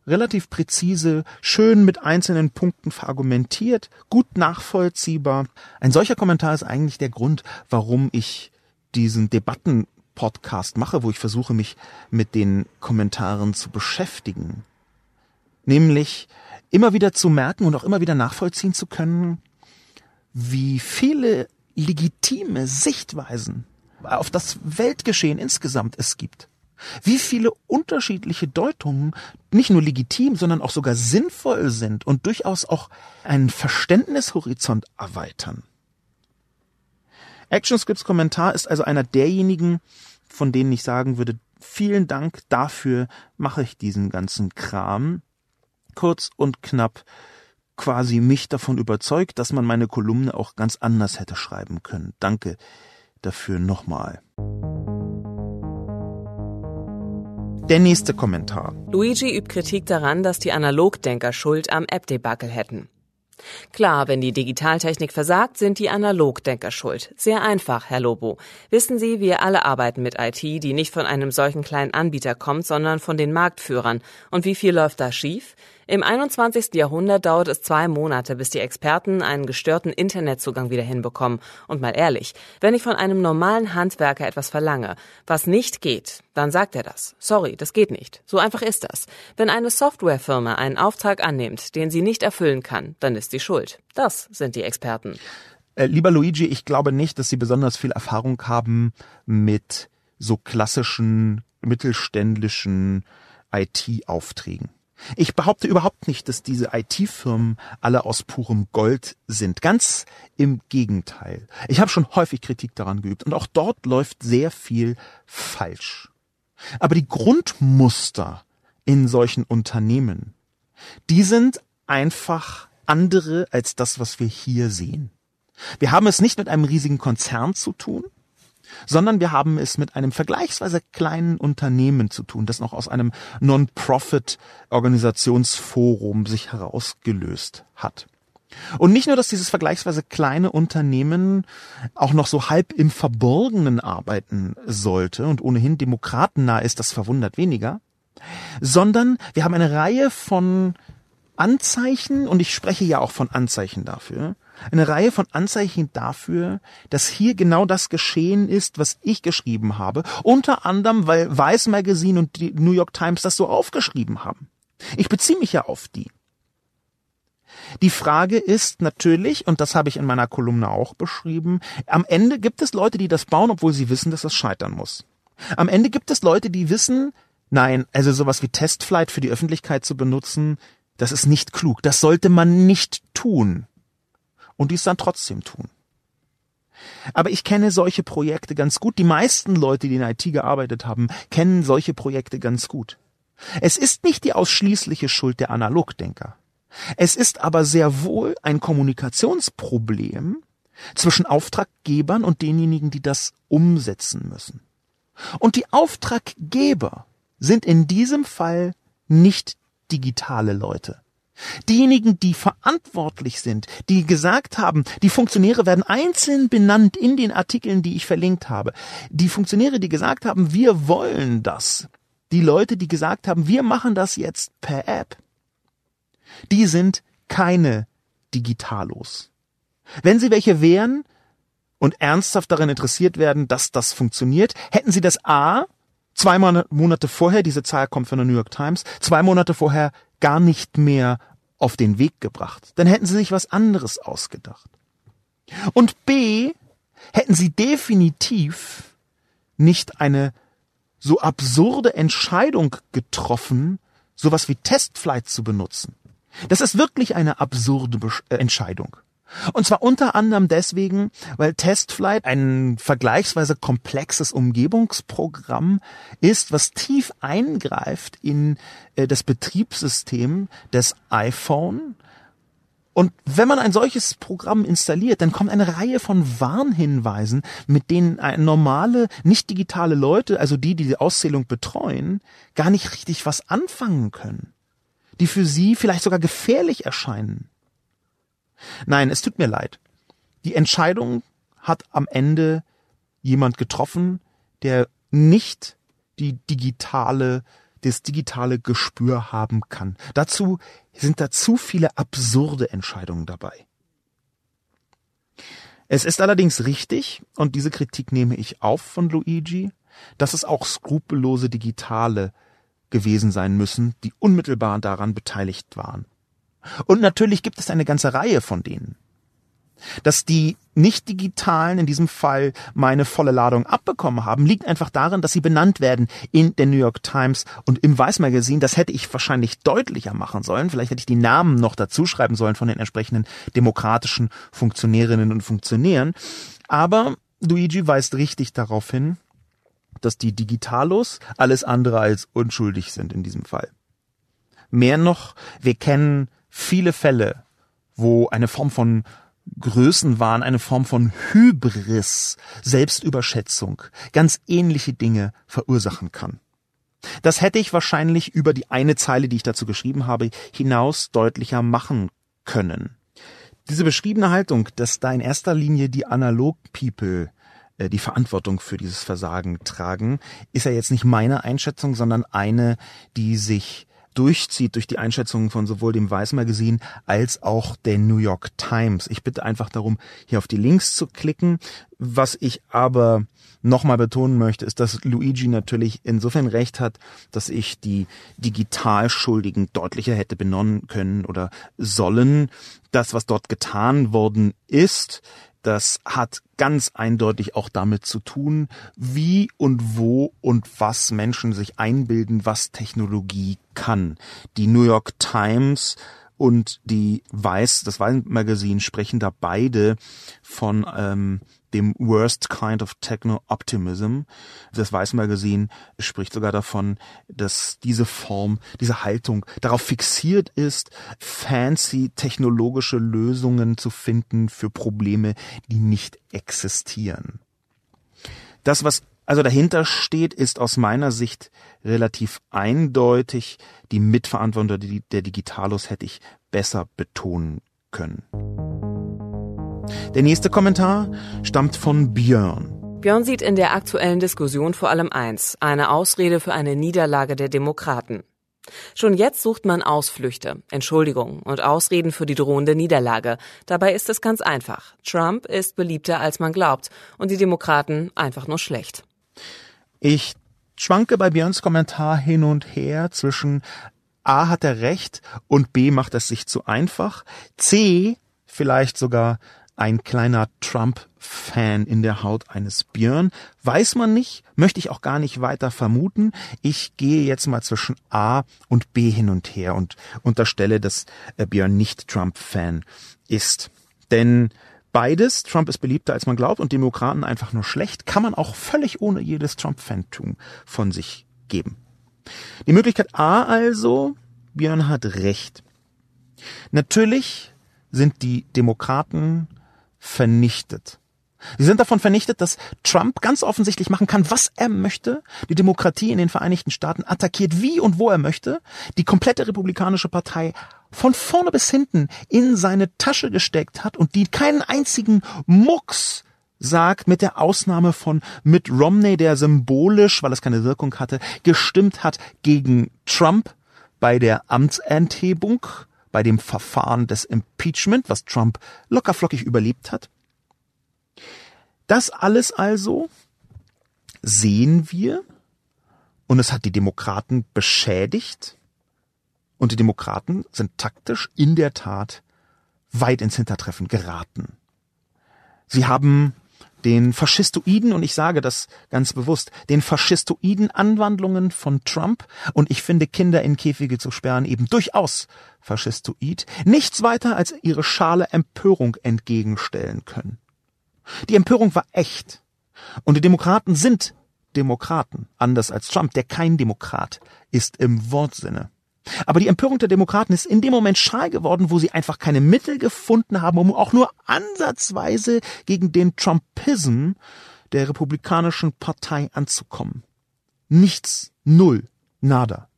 relativ präzise, schön mit einzelnen Punkten verargumentiert, gut nachvollziehbar. Ein solcher Kommentar ist eigentlich der Grund, warum ich diesen Debatten-Podcast mache, wo ich versuche, mich mit den Kommentaren zu beschäftigen. Nämlich immer wieder zu merken und auch immer wieder nachvollziehen zu können, wie viele legitime Sichtweisen auf das Weltgeschehen insgesamt es gibt. Wie viele unterschiedliche Deutungen nicht nur legitim, sondern auch sogar sinnvoll sind und durchaus auch einen Verständnishorizont erweitern. ActionScripts Kommentar ist also einer derjenigen, von denen ich sagen würde, vielen Dank dafür mache ich diesen ganzen Kram. Kurz und knapp quasi mich davon überzeugt, dass man meine Kolumne auch ganz anders hätte schreiben können. Danke dafür nochmal. Der nächste Kommentar. Luigi übt Kritik daran, dass die Analogdenker Schuld am App-Debakel hätten. Klar, wenn die Digitaltechnik versagt, sind die Analogdenker schuld. Sehr einfach, Herr Lobo. Wissen Sie, wir alle arbeiten mit IT, die nicht von einem solchen kleinen Anbieter kommt, sondern von den Marktführern. Und wie viel läuft da schief? Im 21. Jahrhundert dauert es zwei Monate, bis die Experten einen gestörten Internetzugang wieder hinbekommen. Und mal ehrlich, wenn ich von einem normalen Handwerker etwas verlange, was nicht geht, dann sagt er das. Sorry, das geht nicht. So einfach ist das. Wenn eine Softwarefirma einen Auftrag annimmt, den sie nicht erfüllen kann, dann ist sie schuld. Das sind die Experten. Äh, lieber Luigi, ich glaube nicht, dass Sie besonders viel Erfahrung haben mit so klassischen mittelständischen IT-Aufträgen. Ich behaupte überhaupt nicht, dass diese IT-Firmen alle aus purem Gold sind. Ganz im Gegenteil. Ich habe schon häufig Kritik daran geübt und auch dort läuft sehr viel falsch. Aber die Grundmuster in solchen Unternehmen, die sind einfach andere als das, was wir hier sehen. Wir haben es nicht mit einem riesigen Konzern zu tun, sondern wir haben es mit einem vergleichsweise kleinen Unternehmen zu tun, das noch aus einem Non-Profit-Organisationsforum sich herausgelöst hat. Und nicht nur, dass dieses vergleichsweise kleine Unternehmen auch noch so halb im Verborgenen arbeiten sollte und ohnehin demokratennah ist, das verwundert weniger, sondern wir haben eine Reihe von Anzeichen, und ich spreche ja auch von Anzeichen dafür, eine Reihe von Anzeichen dafür, dass hier genau das geschehen ist, was ich geschrieben habe. Unter anderem, weil Vice Magazine und die New York Times das so aufgeschrieben haben. Ich beziehe mich ja auf die. Die Frage ist natürlich, und das habe ich in meiner Kolumne auch beschrieben, am Ende gibt es Leute, die das bauen, obwohl sie wissen, dass das scheitern muss. Am Ende gibt es Leute, die wissen, nein, also sowas wie Testflight für die Öffentlichkeit zu benutzen, das ist nicht klug. Das sollte man nicht tun und dies dann trotzdem tun. Aber ich kenne solche Projekte ganz gut. Die meisten Leute, die in IT gearbeitet haben, kennen solche Projekte ganz gut. Es ist nicht die ausschließliche Schuld der Analogdenker. Es ist aber sehr wohl ein Kommunikationsproblem zwischen Auftraggebern und denjenigen, die das umsetzen müssen. Und die Auftraggeber sind in diesem Fall nicht digitale Leute. Diejenigen, die verantwortlich sind, die gesagt haben, die Funktionäre werden einzeln benannt in den Artikeln, die ich verlinkt habe. Die Funktionäre, die gesagt haben, wir wollen das. Die Leute, die gesagt haben, wir machen das jetzt per App. Die sind keine Digitalos. Wenn sie welche wären und ernsthaft daran interessiert werden, dass das funktioniert, hätten sie das A zwei Monate vorher, diese Zahl kommt von der New York Times, zwei Monate vorher gar nicht mehr auf den Weg gebracht. Dann hätten sie sich was anderes ausgedacht. Und B, hätten sie definitiv nicht eine so absurde Entscheidung getroffen, sowas wie Testflight zu benutzen. Das ist wirklich eine absurde äh, Entscheidung. Und zwar unter anderem deswegen, weil TestFlight ein vergleichsweise komplexes Umgebungsprogramm ist, was tief eingreift in äh, das Betriebssystem des iPhone. Und wenn man ein solches Programm installiert, dann kommt eine Reihe von Warnhinweisen, mit denen normale, nicht digitale Leute, also die, die die Auszählung betreuen, gar nicht richtig was anfangen können. Die für sie vielleicht sogar gefährlich erscheinen. Nein, es tut mir leid. Die Entscheidung hat am Ende jemand getroffen, der nicht die digitale das digitale Gespür haben kann. Dazu sind da zu viele absurde Entscheidungen dabei. Es ist allerdings richtig, und diese Kritik nehme ich auf von Luigi, dass es auch skrupellose Digitale gewesen sein müssen, die unmittelbar daran beteiligt waren. Und natürlich gibt es eine ganze Reihe von denen. Dass die nicht-digitalen in diesem Fall meine volle Ladung abbekommen haben, liegt einfach darin, dass sie benannt werden in der New York Times und im Vice Magazine. Das hätte ich wahrscheinlich deutlicher machen sollen. Vielleicht hätte ich die Namen noch dazu schreiben sollen von den entsprechenden demokratischen Funktionärinnen und Funktionären. Aber Luigi weist richtig darauf hin, dass die Digitalos alles andere als unschuldig sind in diesem Fall. Mehr noch, wir kennen viele Fälle, wo eine Form von Größenwahn, eine Form von Hybris, Selbstüberschätzung, ganz ähnliche Dinge verursachen kann. Das hätte ich wahrscheinlich über die eine Zeile, die ich dazu geschrieben habe, hinaus deutlicher machen können. Diese beschriebene Haltung, dass da in erster Linie die Analog-People äh, die Verantwortung für dieses Versagen tragen, ist ja jetzt nicht meine Einschätzung, sondern eine, die sich durchzieht durch die Einschätzungen von sowohl dem Vice Magazine als auch der New York Times. Ich bitte einfach darum, hier auf die Links zu klicken. Was ich aber nochmal betonen möchte, ist, dass Luigi natürlich insofern recht hat, dass ich die Digitalschuldigen deutlicher hätte benennen können oder sollen. Das, was dort getan worden ist, das hat ganz eindeutig auch damit zu tun, wie und wo und was Menschen sich einbilden, was Technologie kann. Die New York Times und die Weiß, das Weiß Magazin sprechen da beide von ähm, dem Worst Kind of Techno-Optimism. Das Weiß Magazin spricht sogar davon, dass diese Form, diese Haltung darauf fixiert ist, fancy technologische Lösungen zu finden für Probleme, die nicht existieren. Das, was also dahinter steht, ist aus meiner Sicht relativ eindeutig. Die Mitverantwortung der Digitalos hätte ich besser betonen können. Der nächste Kommentar stammt von Björn. Björn sieht in der aktuellen Diskussion vor allem eins, eine Ausrede für eine Niederlage der Demokraten. Schon jetzt sucht man Ausflüchte, Entschuldigungen und Ausreden für die drohende Niederlage. Dabei ist es ganz einfach. Trump ist beliebter, als man glaubt, und die Demokraten einfach nur schlecht. Ich schwanke bei Björns Kommentar hin und her zwischen A hat er recht und B macht es sich zu einfach. C vielleicht sogar ein kleiner Trump-Fan in der Haut eines Björn. Weiß man nicht, möchte ich auch gar nicht weiter vermuten. Ich gehe jetzt mal zwischen A und B hin und her und unterstelle, dass äh, Björn nicht Trump-Fan ist. Denn beides, Trump ist beliebter als man glaubt und Demokraten einfach nur schlecht, kann man auch völlig ohne jedes Trump-Fantum von sich geben. Die Möglichkeit A also, Björn hat recht. Natürlich sind die Demokraten vernichtet. Sie sind davon vernichtet, dass Trump ganz offensichtlich machen kann, was er möchte, die Demokratie in den Vereinigten Staaten attackiert, wie und wo er möchte, die komplette Republikanische Partei von vorne bis hinten in seine Tasche gesteckt hat und die keinen einzigen Mucks sagt, mit der Ausnahme von Mitt Romney, der symbolisch, weil es keine Wirkung hatte, gestimmt hat gegen Trump bei der Amtsenthebung bei dem Verfahren des Impeachment, was Trump lockerflockig überlebt hat. Das alles also sehen wir und es hat die Demokraten beschädigt und die Demokraten sind taktisch in der Tat weit ins Hintertreffen geraten. Sie haben den faschistoiden, und ich sage das ganz bewusst, den faschistoiden Anwandlungen von Trump, und ich finde Kinder in Käfige zu sperren eben durchaus faschistoid, nichts weiter als ihre schale Empörung entgegenstellen können. Die Empörung war echt. Und die Demokraten sind Demokraten, anders als Trump, der kein Demokrat ist im Wortsinne. Aber die Empörung der Demokraten ist in dem Moment schal geworden, wo sie einfach keine Mittel gefunden haben, um auch nur ansatzweise gegen den Trumpism der Republikanischen Partei anzukommen. Nichts, null, nada.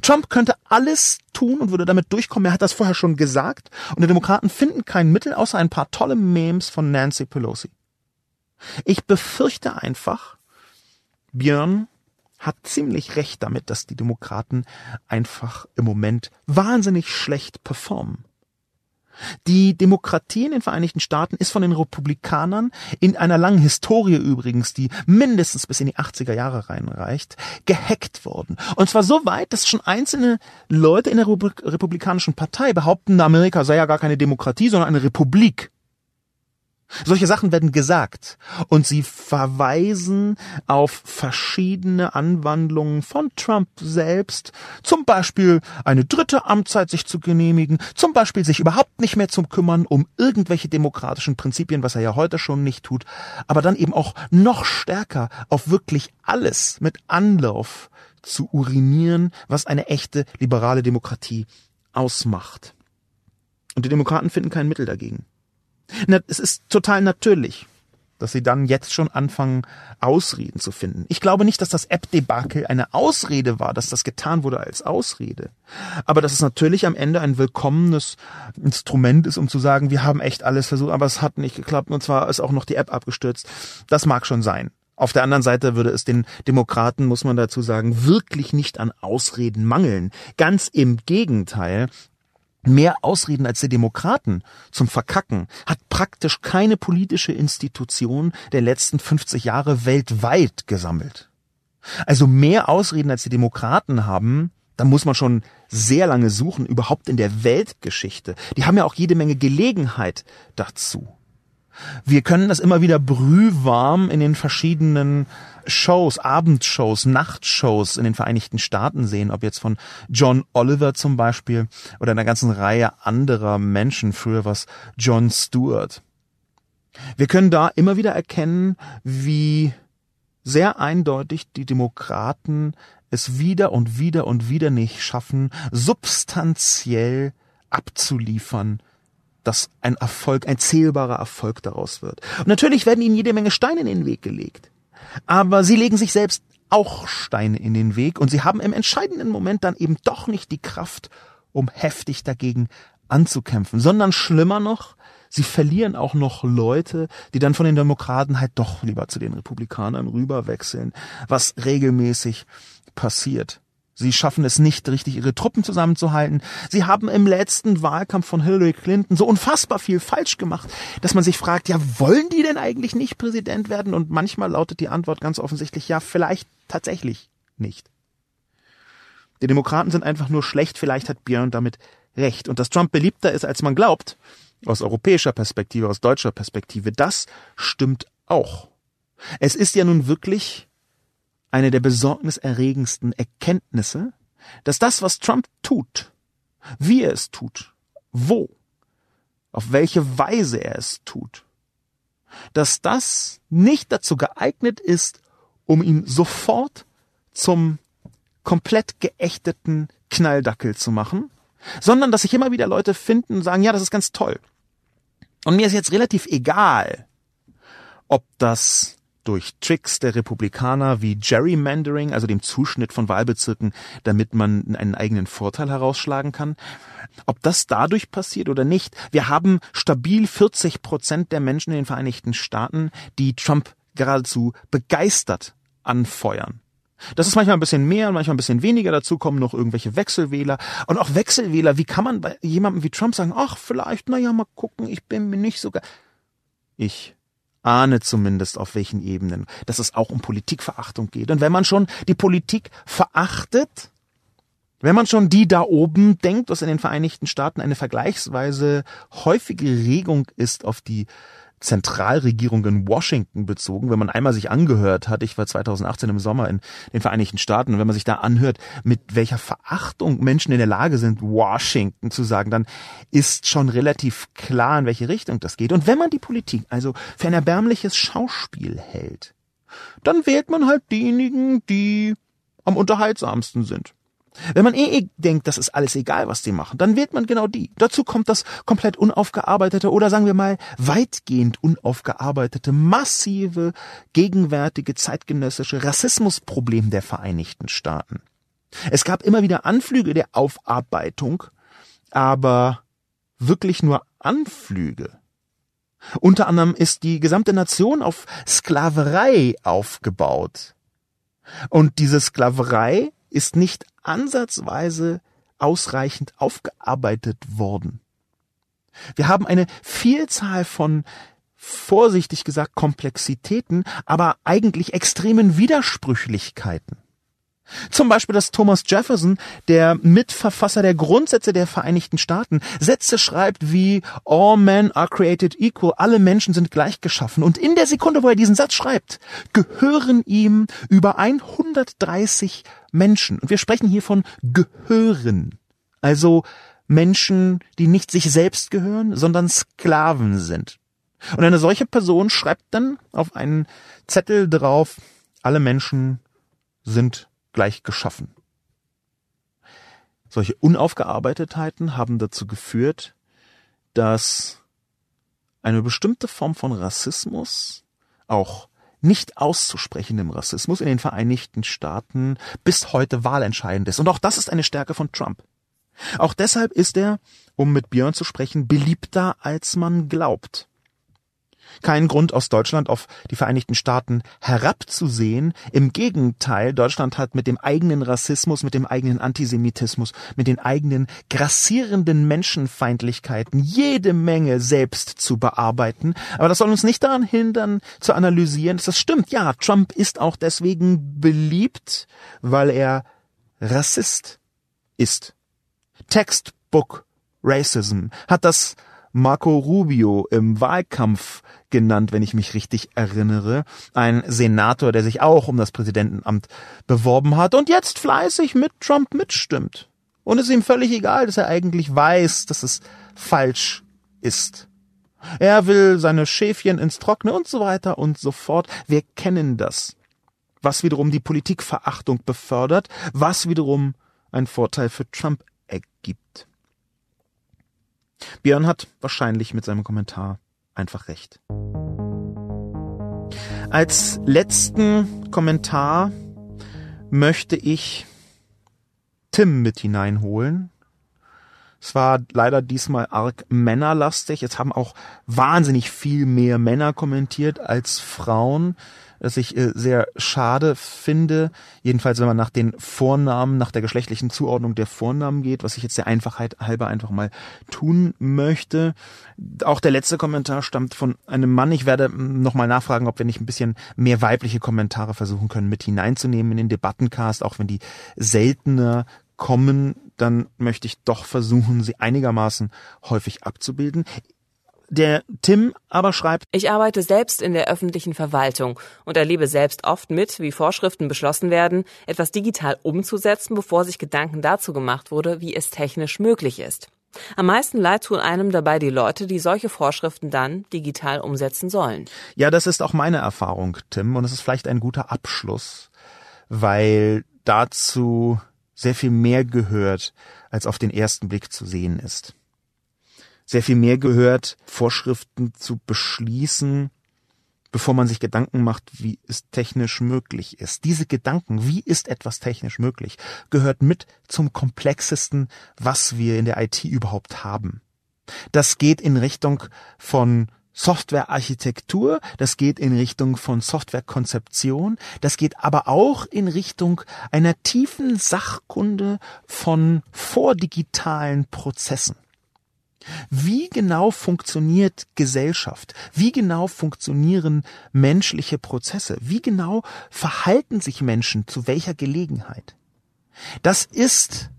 Trump könnte alles tun und würde damit durchkommen. Er hat das vorher schon gesagt. Und die Demokraten finden kein Mittel außer ein paar tolle Memes von Nancy Pelosi. Ich befürchte einfach, Björn hat ziemlich recht damit, dass die Demokraten einfach im Moment wahnsinnig schlecht performen. Die Demokratie in den Vereinigten Staaten ist von den Republikanern in einer langen Historie übrigens, die mindestens bis in die 80er Jahre reinreicht, gehackt worden. Und zwar so weit, dass schon einzelne Leute in der Republikanischen Partei behaupten, Amerika sei ja gar keine Demokratie, sondern eine Republik. Solche Sachen werden gesagt und sie verweisen auf verschiedene Anwandlungen von Trump selbst, zum Beispiel eine dritte Amtszeit sich zu genehmigen, zum Beispiel sich überhaupt nicht mehr zu kümmern um irgendwelche demokratischen Prinzipien, was er ja heute schon nicht tut, aber dann eben auch noch stärker auf wirklich alles mit Anlauf zu urinieren, was eine echte liberale Demokratie ausmacht. Und die Demokraten finden kein Mittel dagegen. Es ist total natürlich, dass sie dann jetzt schon anfangen, Ausreden zu finden. Ich glaube nicht, dass das App-Debakel eine Ausrede war, dass das getan wurde als Ausrede. Aber dass es natürlich am Ende ein willkommenes Instrument ist, um zu sagen, wir haben echt alles versucht, aber es hat nicht geklappt und zwar ist auch noch die App abgestürzt. Das mag schon sein. Auf der anderen Seite würde es den Demokraten, muss man dazu sagen, wirklich nicht an Ausreden mangeln. Ganz im Gegenteil, mehr Ausreden als die Demokraten zum Verkacken hat praktisch keine politische Institution der letzten 50 Jahre weltweit gesammelt. Also mehr Ausreden als die Demokraten haben, da muss man schon sehr lange suchen, überhaupt in der Weltgeschichte. Die haben ja auch jede Menge Gelegenheit dazu. Wir können das immer wieder brühwarm in den verschiedenen Shows, Abendshows, Nachtshows in den Vereinigten Staaten sehen, ob jetzt von John Oliver zum Beispiel oder einer ganzen Reihe anderer Menschen, früher was John Stewart. Wir können da immer wieder erkennen, wie sehr eindeutig die Demokraten es wieder und wieder und wieder nicht schaffen, substanziell abzuliefern, dass ein Erfolg, ein zählbarer Erfolg daraus wird. Und natürlich werden ihnen jede Menge Steine in den Weg gelegt. Aber sie legen sich selbst auch Steine in den Weg und sie haben im entscheidenden Moment dann eben doch nicht die Kraft, um heftig dagegen anzukämpfen, sondern schlimmer noch, sie verlieren auch noch Leute, die dann von den Demokraten halt doch lieber zu den Republikanern rüberwechseln, was regelmäßig passiert. Sie schaffen es nicht richtig, ihre Truppen zusammenzuhalten. Sie haben im letzten Wahlkampf von Hillary Clinton so unfassbar viel falsch gemacht, dass man sich fragt, ja, wollen die denn eigentlich nicht Präsident werden? Und manchmal lautet die Antwort ganz offensichtlich, ja, vielleicht tatsächlich nicht. Die Demokraten sind einfach nur schlecht, vielleicht hat Björn damit recht. Und dass Trump beliebter ist, als man glaubt, aus europäischer Perspektive, aus deutscher Perspektive, das stimmt auch. Es ist ja nun wirklich eine der besorgniserregendsten Erkenntnisse, dass das, was Trump tut, wie er es tut, wo, auf welche Weise er es tut, dass das nicht dazu geeignet ist, um ihn sofort zum komplett geächteten Knalldackel zu machen, sondern dass sich immer wieder Leute finden und sagen, ja, das ist ganz toll. Und mir ist jetzt relativ egal, ob das durch Tricks der Republikaner wie Gerrymandering, also dem Zuschnitt von Wahlbezirken, damit man einen eigenen Vorteil herausschlagen kann. Ob das dadurch passiert oder nicht, wir haben stabil 40 Prozent der Menschen in den Vereinigten Staaten, die Trump geradezu begeistert anfeuern. Das ist manchmal ein bisschen mehr und manchmal ein bisschen weniger. Dazu kommen noch irgendwelche Wechselwähler. Und auch Wechselwähler, wie kann man bei jemandem wie Trump sagen, ach, vielleicht, naja, mal gucken, ich bin mir nicht so sogar. Ich ahne zumindest auf welchen Ebenen, dass es auch um Politikverachtung geht. Und wenn man schon die Politik verachtet, wenn man schon die da oben denkt, was in den Vereinigten Staaten eine vergleichsweise häufige Regung ist auf die Zentralregierung in Washington bezogen, wenn man einmal sich angehört hat, ich war 2018 im Sommer in den Vereinigten Staaten, und wenn man sich da anhört, mit welcher Verachtung Menschen in der Lage sind, Washington zu sagen, dann ist schon relativ klar, in welche Richtung das geht. Und wenn man die Politik also für ein erbärmliches Schauspiel hält, dann wählt man halt diejenigen, die am unterhaltsamsten sind. Wenn man eh, eh denkt, das ist alles egal, was die machen, dann wählt man genau die. Dazu kommt das komplett unaufgearbeitete oder sagen wir mal weitgehend unaufgearbeitete, massive, gegenwärtige, zeitgenössische Rassismusproblem der Vereinigten Staaten. Es gab immer wieder Anflüge der Aufarbeitung, aber wirklich nur Anflüge. Unter anderem ist die gesamte Nation auf Sklaverei aufgebaut. Und diese Sklaverei ist nicht ansatzweise ausreichend aufgearbeitet worden. Wir haben eine Vielzahl von vorsichtig gesagt Komplexitäten, aber eigentlich extremen Widersprüchlichkeiten. Zum Beispiel, dass Thomas Jefferson, der Mitverfasser der Grundsätze der Vereinigten Staaten, Sätze schreibt wie All men are created equal, alle Menschen sind gleich geschaffen. Und in der Sekunde, wo er diesen Satz schreibt, gehören ihm über 130 Menschen. Und wir sprechen hier von gehören. Also Menschen, die nicht sich selbst gehören, sondern Sklaven sind. Und eine solche Person schreibt dann auf einen Zettel drauf, alle Menschen sind gleich geschaffen. Solche Unaufgearbeitetheiten haben dazu geführt, dass eine bestimmte Form von Rassismus, auch nicht auszusprechendem Rassismus in den Vereinigten Staaten bis heute wahlentscheidend ist. Und auch das ist eine Stärke von Trump. Auch deshalb ist er, um mit Björn zu sprechen, beliebter als man glaubt. Kein Grund aus Deutschland auf die Vereinigten Staaten herabzusehen. Im Gegenteil, Deutschland hat mit dem eigenen Rassismus, mit dem eigenen Antisemitismus, mit den eigenen grassierenden Menschenfeindlichkeiten jede Menge selbst zu bearbeiten. Aber das soll uns nicht daran hindern, zu analysieren, dass das stimmt. Ja, Trump ist auch deswegen beliebt, weil er Rassist ist. Textbook Racism hat das Marco Rubio im Wahlkampf genannt, wenn ich mich richtig erinnere. Ein Senator, der sich auch um das Präsidentenamt beworben hat und jetzt fleißig mit Trump mitstimmt. Und es ist ihm völlig egal, dass er eigentlich weiß, dass es falsch ist. Er will seine Schäfchen ins Trockene und so weiter und so fort. Wir kennen das. Was wiederum die Politikverachtung befördert, was wiederum ein Vorteil für Trump ergibt. Björn hat wahrscheinlich mit seinem Kommentar einfach recht. Als letzten Kommentar möchte ich Tim mit hineinholen. Es war leider diesmal arg männerlastig. Jetzt haben auch wahnsinnig viel mehr Männer kommentiert als Frauen das ich äh, sehr schade finde. Jedenfalls, wenn man nach den Vornamen, nach der geschlechtlichen Zuordnung der Vornamen geht, was ich jetzt der Einfachheit halber einfach mal tun möchte. Auch der letzte Kommentar stammt von einem Mann. Ich werde hm, nochmal nachfragen, ob wir nicht ein bisschen mehr weibliche Kommentare versuchen können mit hineinzunehmen in den Debattencast, auch wenn die seltener kommen, dann möchte ich doch versuchen, sie einigermaßen häufig abzubilden. Der Tim aber schreibt, ich arbeite selbst in der öffentlichen Verwaltung und erlebe selbst oft mit, wie Vorschriften beschlossen werden, etwas digital umzusetzen, bevor sich Gedanken dazu gemacht wurde, wie es technisch möglich ist. Am meisten leid tun einem dabei die Leute, die solche Vorschriften dann digital umsetzen sollen. Ja, das ist auch meine Erfahrung, Tim, und es ist vielleicht ein guter Abschluss, weil dazu sehr viel mehr gehört, als auf den ersten Blick zu sehen ist sehr viel mehr gehört, Vorschriften zu beschließen, bevor man sich Gedanken macht, wie es technisch möglich ist. Diese Gedanken, wie ist etwas technisch möglich, gehört mit zum komplexesten, was wir in der IT überhaupt haben. Das geht in Richtung von Softwarearchitektur, das geht in Richtung von Softwarekonzeption, das geht aber auch in Richtung einer tiefen Sachkunde von vordigitalen Prozessen. Wie genau funktioniert Gesellschaft? Wie genau funktionieren menschliche Prozesse? Wie genau verhalten sich Menschen zu welcher Gelegenheit? Das ist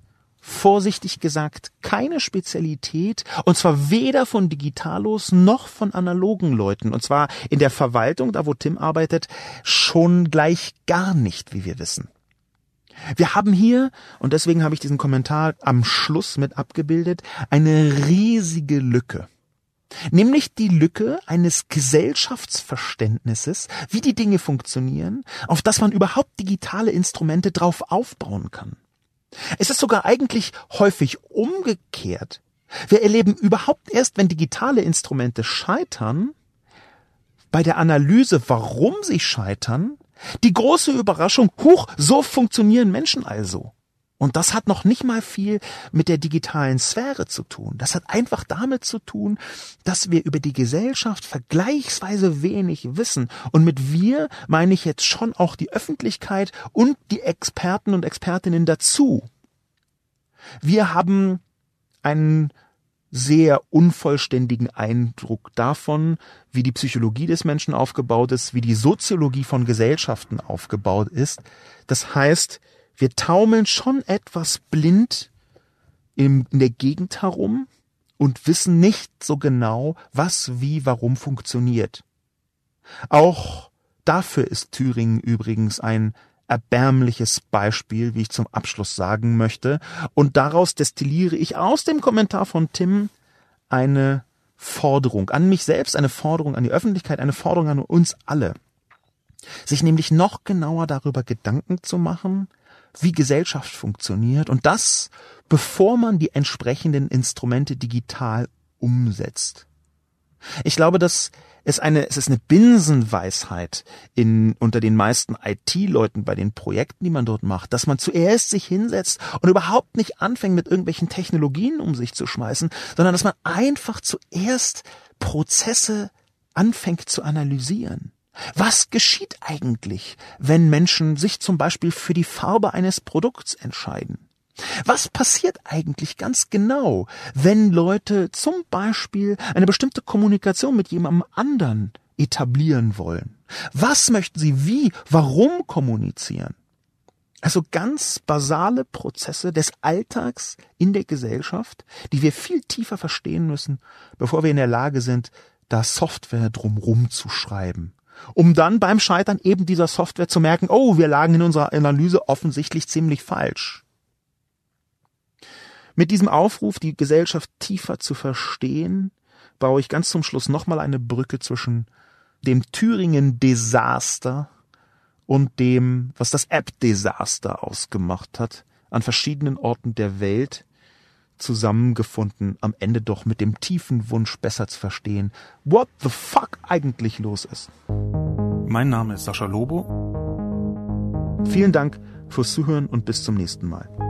vorsichtig gesagt keine Spezialität, und zwar weder von Digitalos noch von analogen Leuten, und zwar in der Verwaltung, da wo Tim arbeitet, schon gleich gar nicht, wie wir wissen. Wir haben hier, und deswegen habe ich diesen Kommentar am Schluss mit abgebildet, eine riesige Lücke. Nämlich die Lücke eines Gesellschaftsverständnisses, wie die Dinge funktionieren, auf das man überhaupt digitale Instrumente drauf aufbauen kann. Es ist sogar eigentlich häufig umgekehrt. Wir erleben überhaupt erst, wenn digitale Instrumente scheitern, bei der Analyse, warum sie scheitern, die große Überraschung, huch, so funktionieren Menschen also. Und das hat noch nicht mal viel mit der digitalen Sphäre zu tun. Das hat einfach damit zu tun, dass wir über die Gesellschaft vergleichsweise wenig wissen. Und mit wir meine ich jetzt schon auch die Öffentlichkeit und die Experten und Expertinnen dazu. Wir haben einen sehr unvollständigen Eindruck davon, wie die Psychologie des Menschen aufgebaut ist, wie die Soziologie von Gesellschaften aufgebaut ist. Das heißt, wir taumeln schon etwas blind in der Gegend herum und wissen nicht so genau, was wie warum funktioniert. Auch dafür ist Thüringen übrigens ein erbärmliches Beispiel, wie ich zum Abschluss sagen möchte. Und daraus destilliere ich aus dem Kommentar von Tim eine Forderung an mich selbst, eine Forderung an die Öffentlichkeit, eine Forderung an uns alle. Sich nämlich noch genauer darüber Gedanken zu machen, wie Gesellschaft funktioniert und das, bevor man die entsprechenden Instrumente digital umsetzt. Ich glaube, dass es eine, es ist eine Binsenweisheit in, unter den meisten IT-Leuten bei den Projekten, die man dort macht, dass man zuerst sich hinsetzt und überhaupt nicht anfängt, mit irgendwelchen Technologien um sich zu schmeißen, sondern dass man einfach zuerst Prozesse anfängt zu analysieren. Was geschieht eigentlich, wenn Menschen sich zum Beispiel für die Farbe eines Produkts entscheiden? Was passiert eigentlich ganz genau, wenn Leute zum Beispiel eine bestimmte Kommunikation mit jemandem anderen etablieren wollen? Was möchten sie wie, warum kommunizieren? Also ganz basale Prozesse des Alltags in der Gesellschaft, die wir viel tiefer verstehen müssen, bevor wir in der Lage sind, da Software drumrum zu schreiben. Um dann beim Scheitern eben dieser Software zu merken, oh, wir lagen in unserer Analyse offensichtlich ziemlich falsch. Mit diesem Aufruf, die Gesellschaft tiefer zu verstehen, baue ich ganz zum Schluss nochmal eine Brücke zwischen dem Thüringen-Desaster und dem, was das App-Desaster ausgemacht hat, an verschiedenen Orten der Welt, zusammengefunden, am Ende doch mit dem tiefen Wunsch besser zu verstehen, what the fuck eigentlich los ist. Mein Name ist Sascha Lobo. Vielen Dank fürs Zuhören und bis zum nächsten Mal.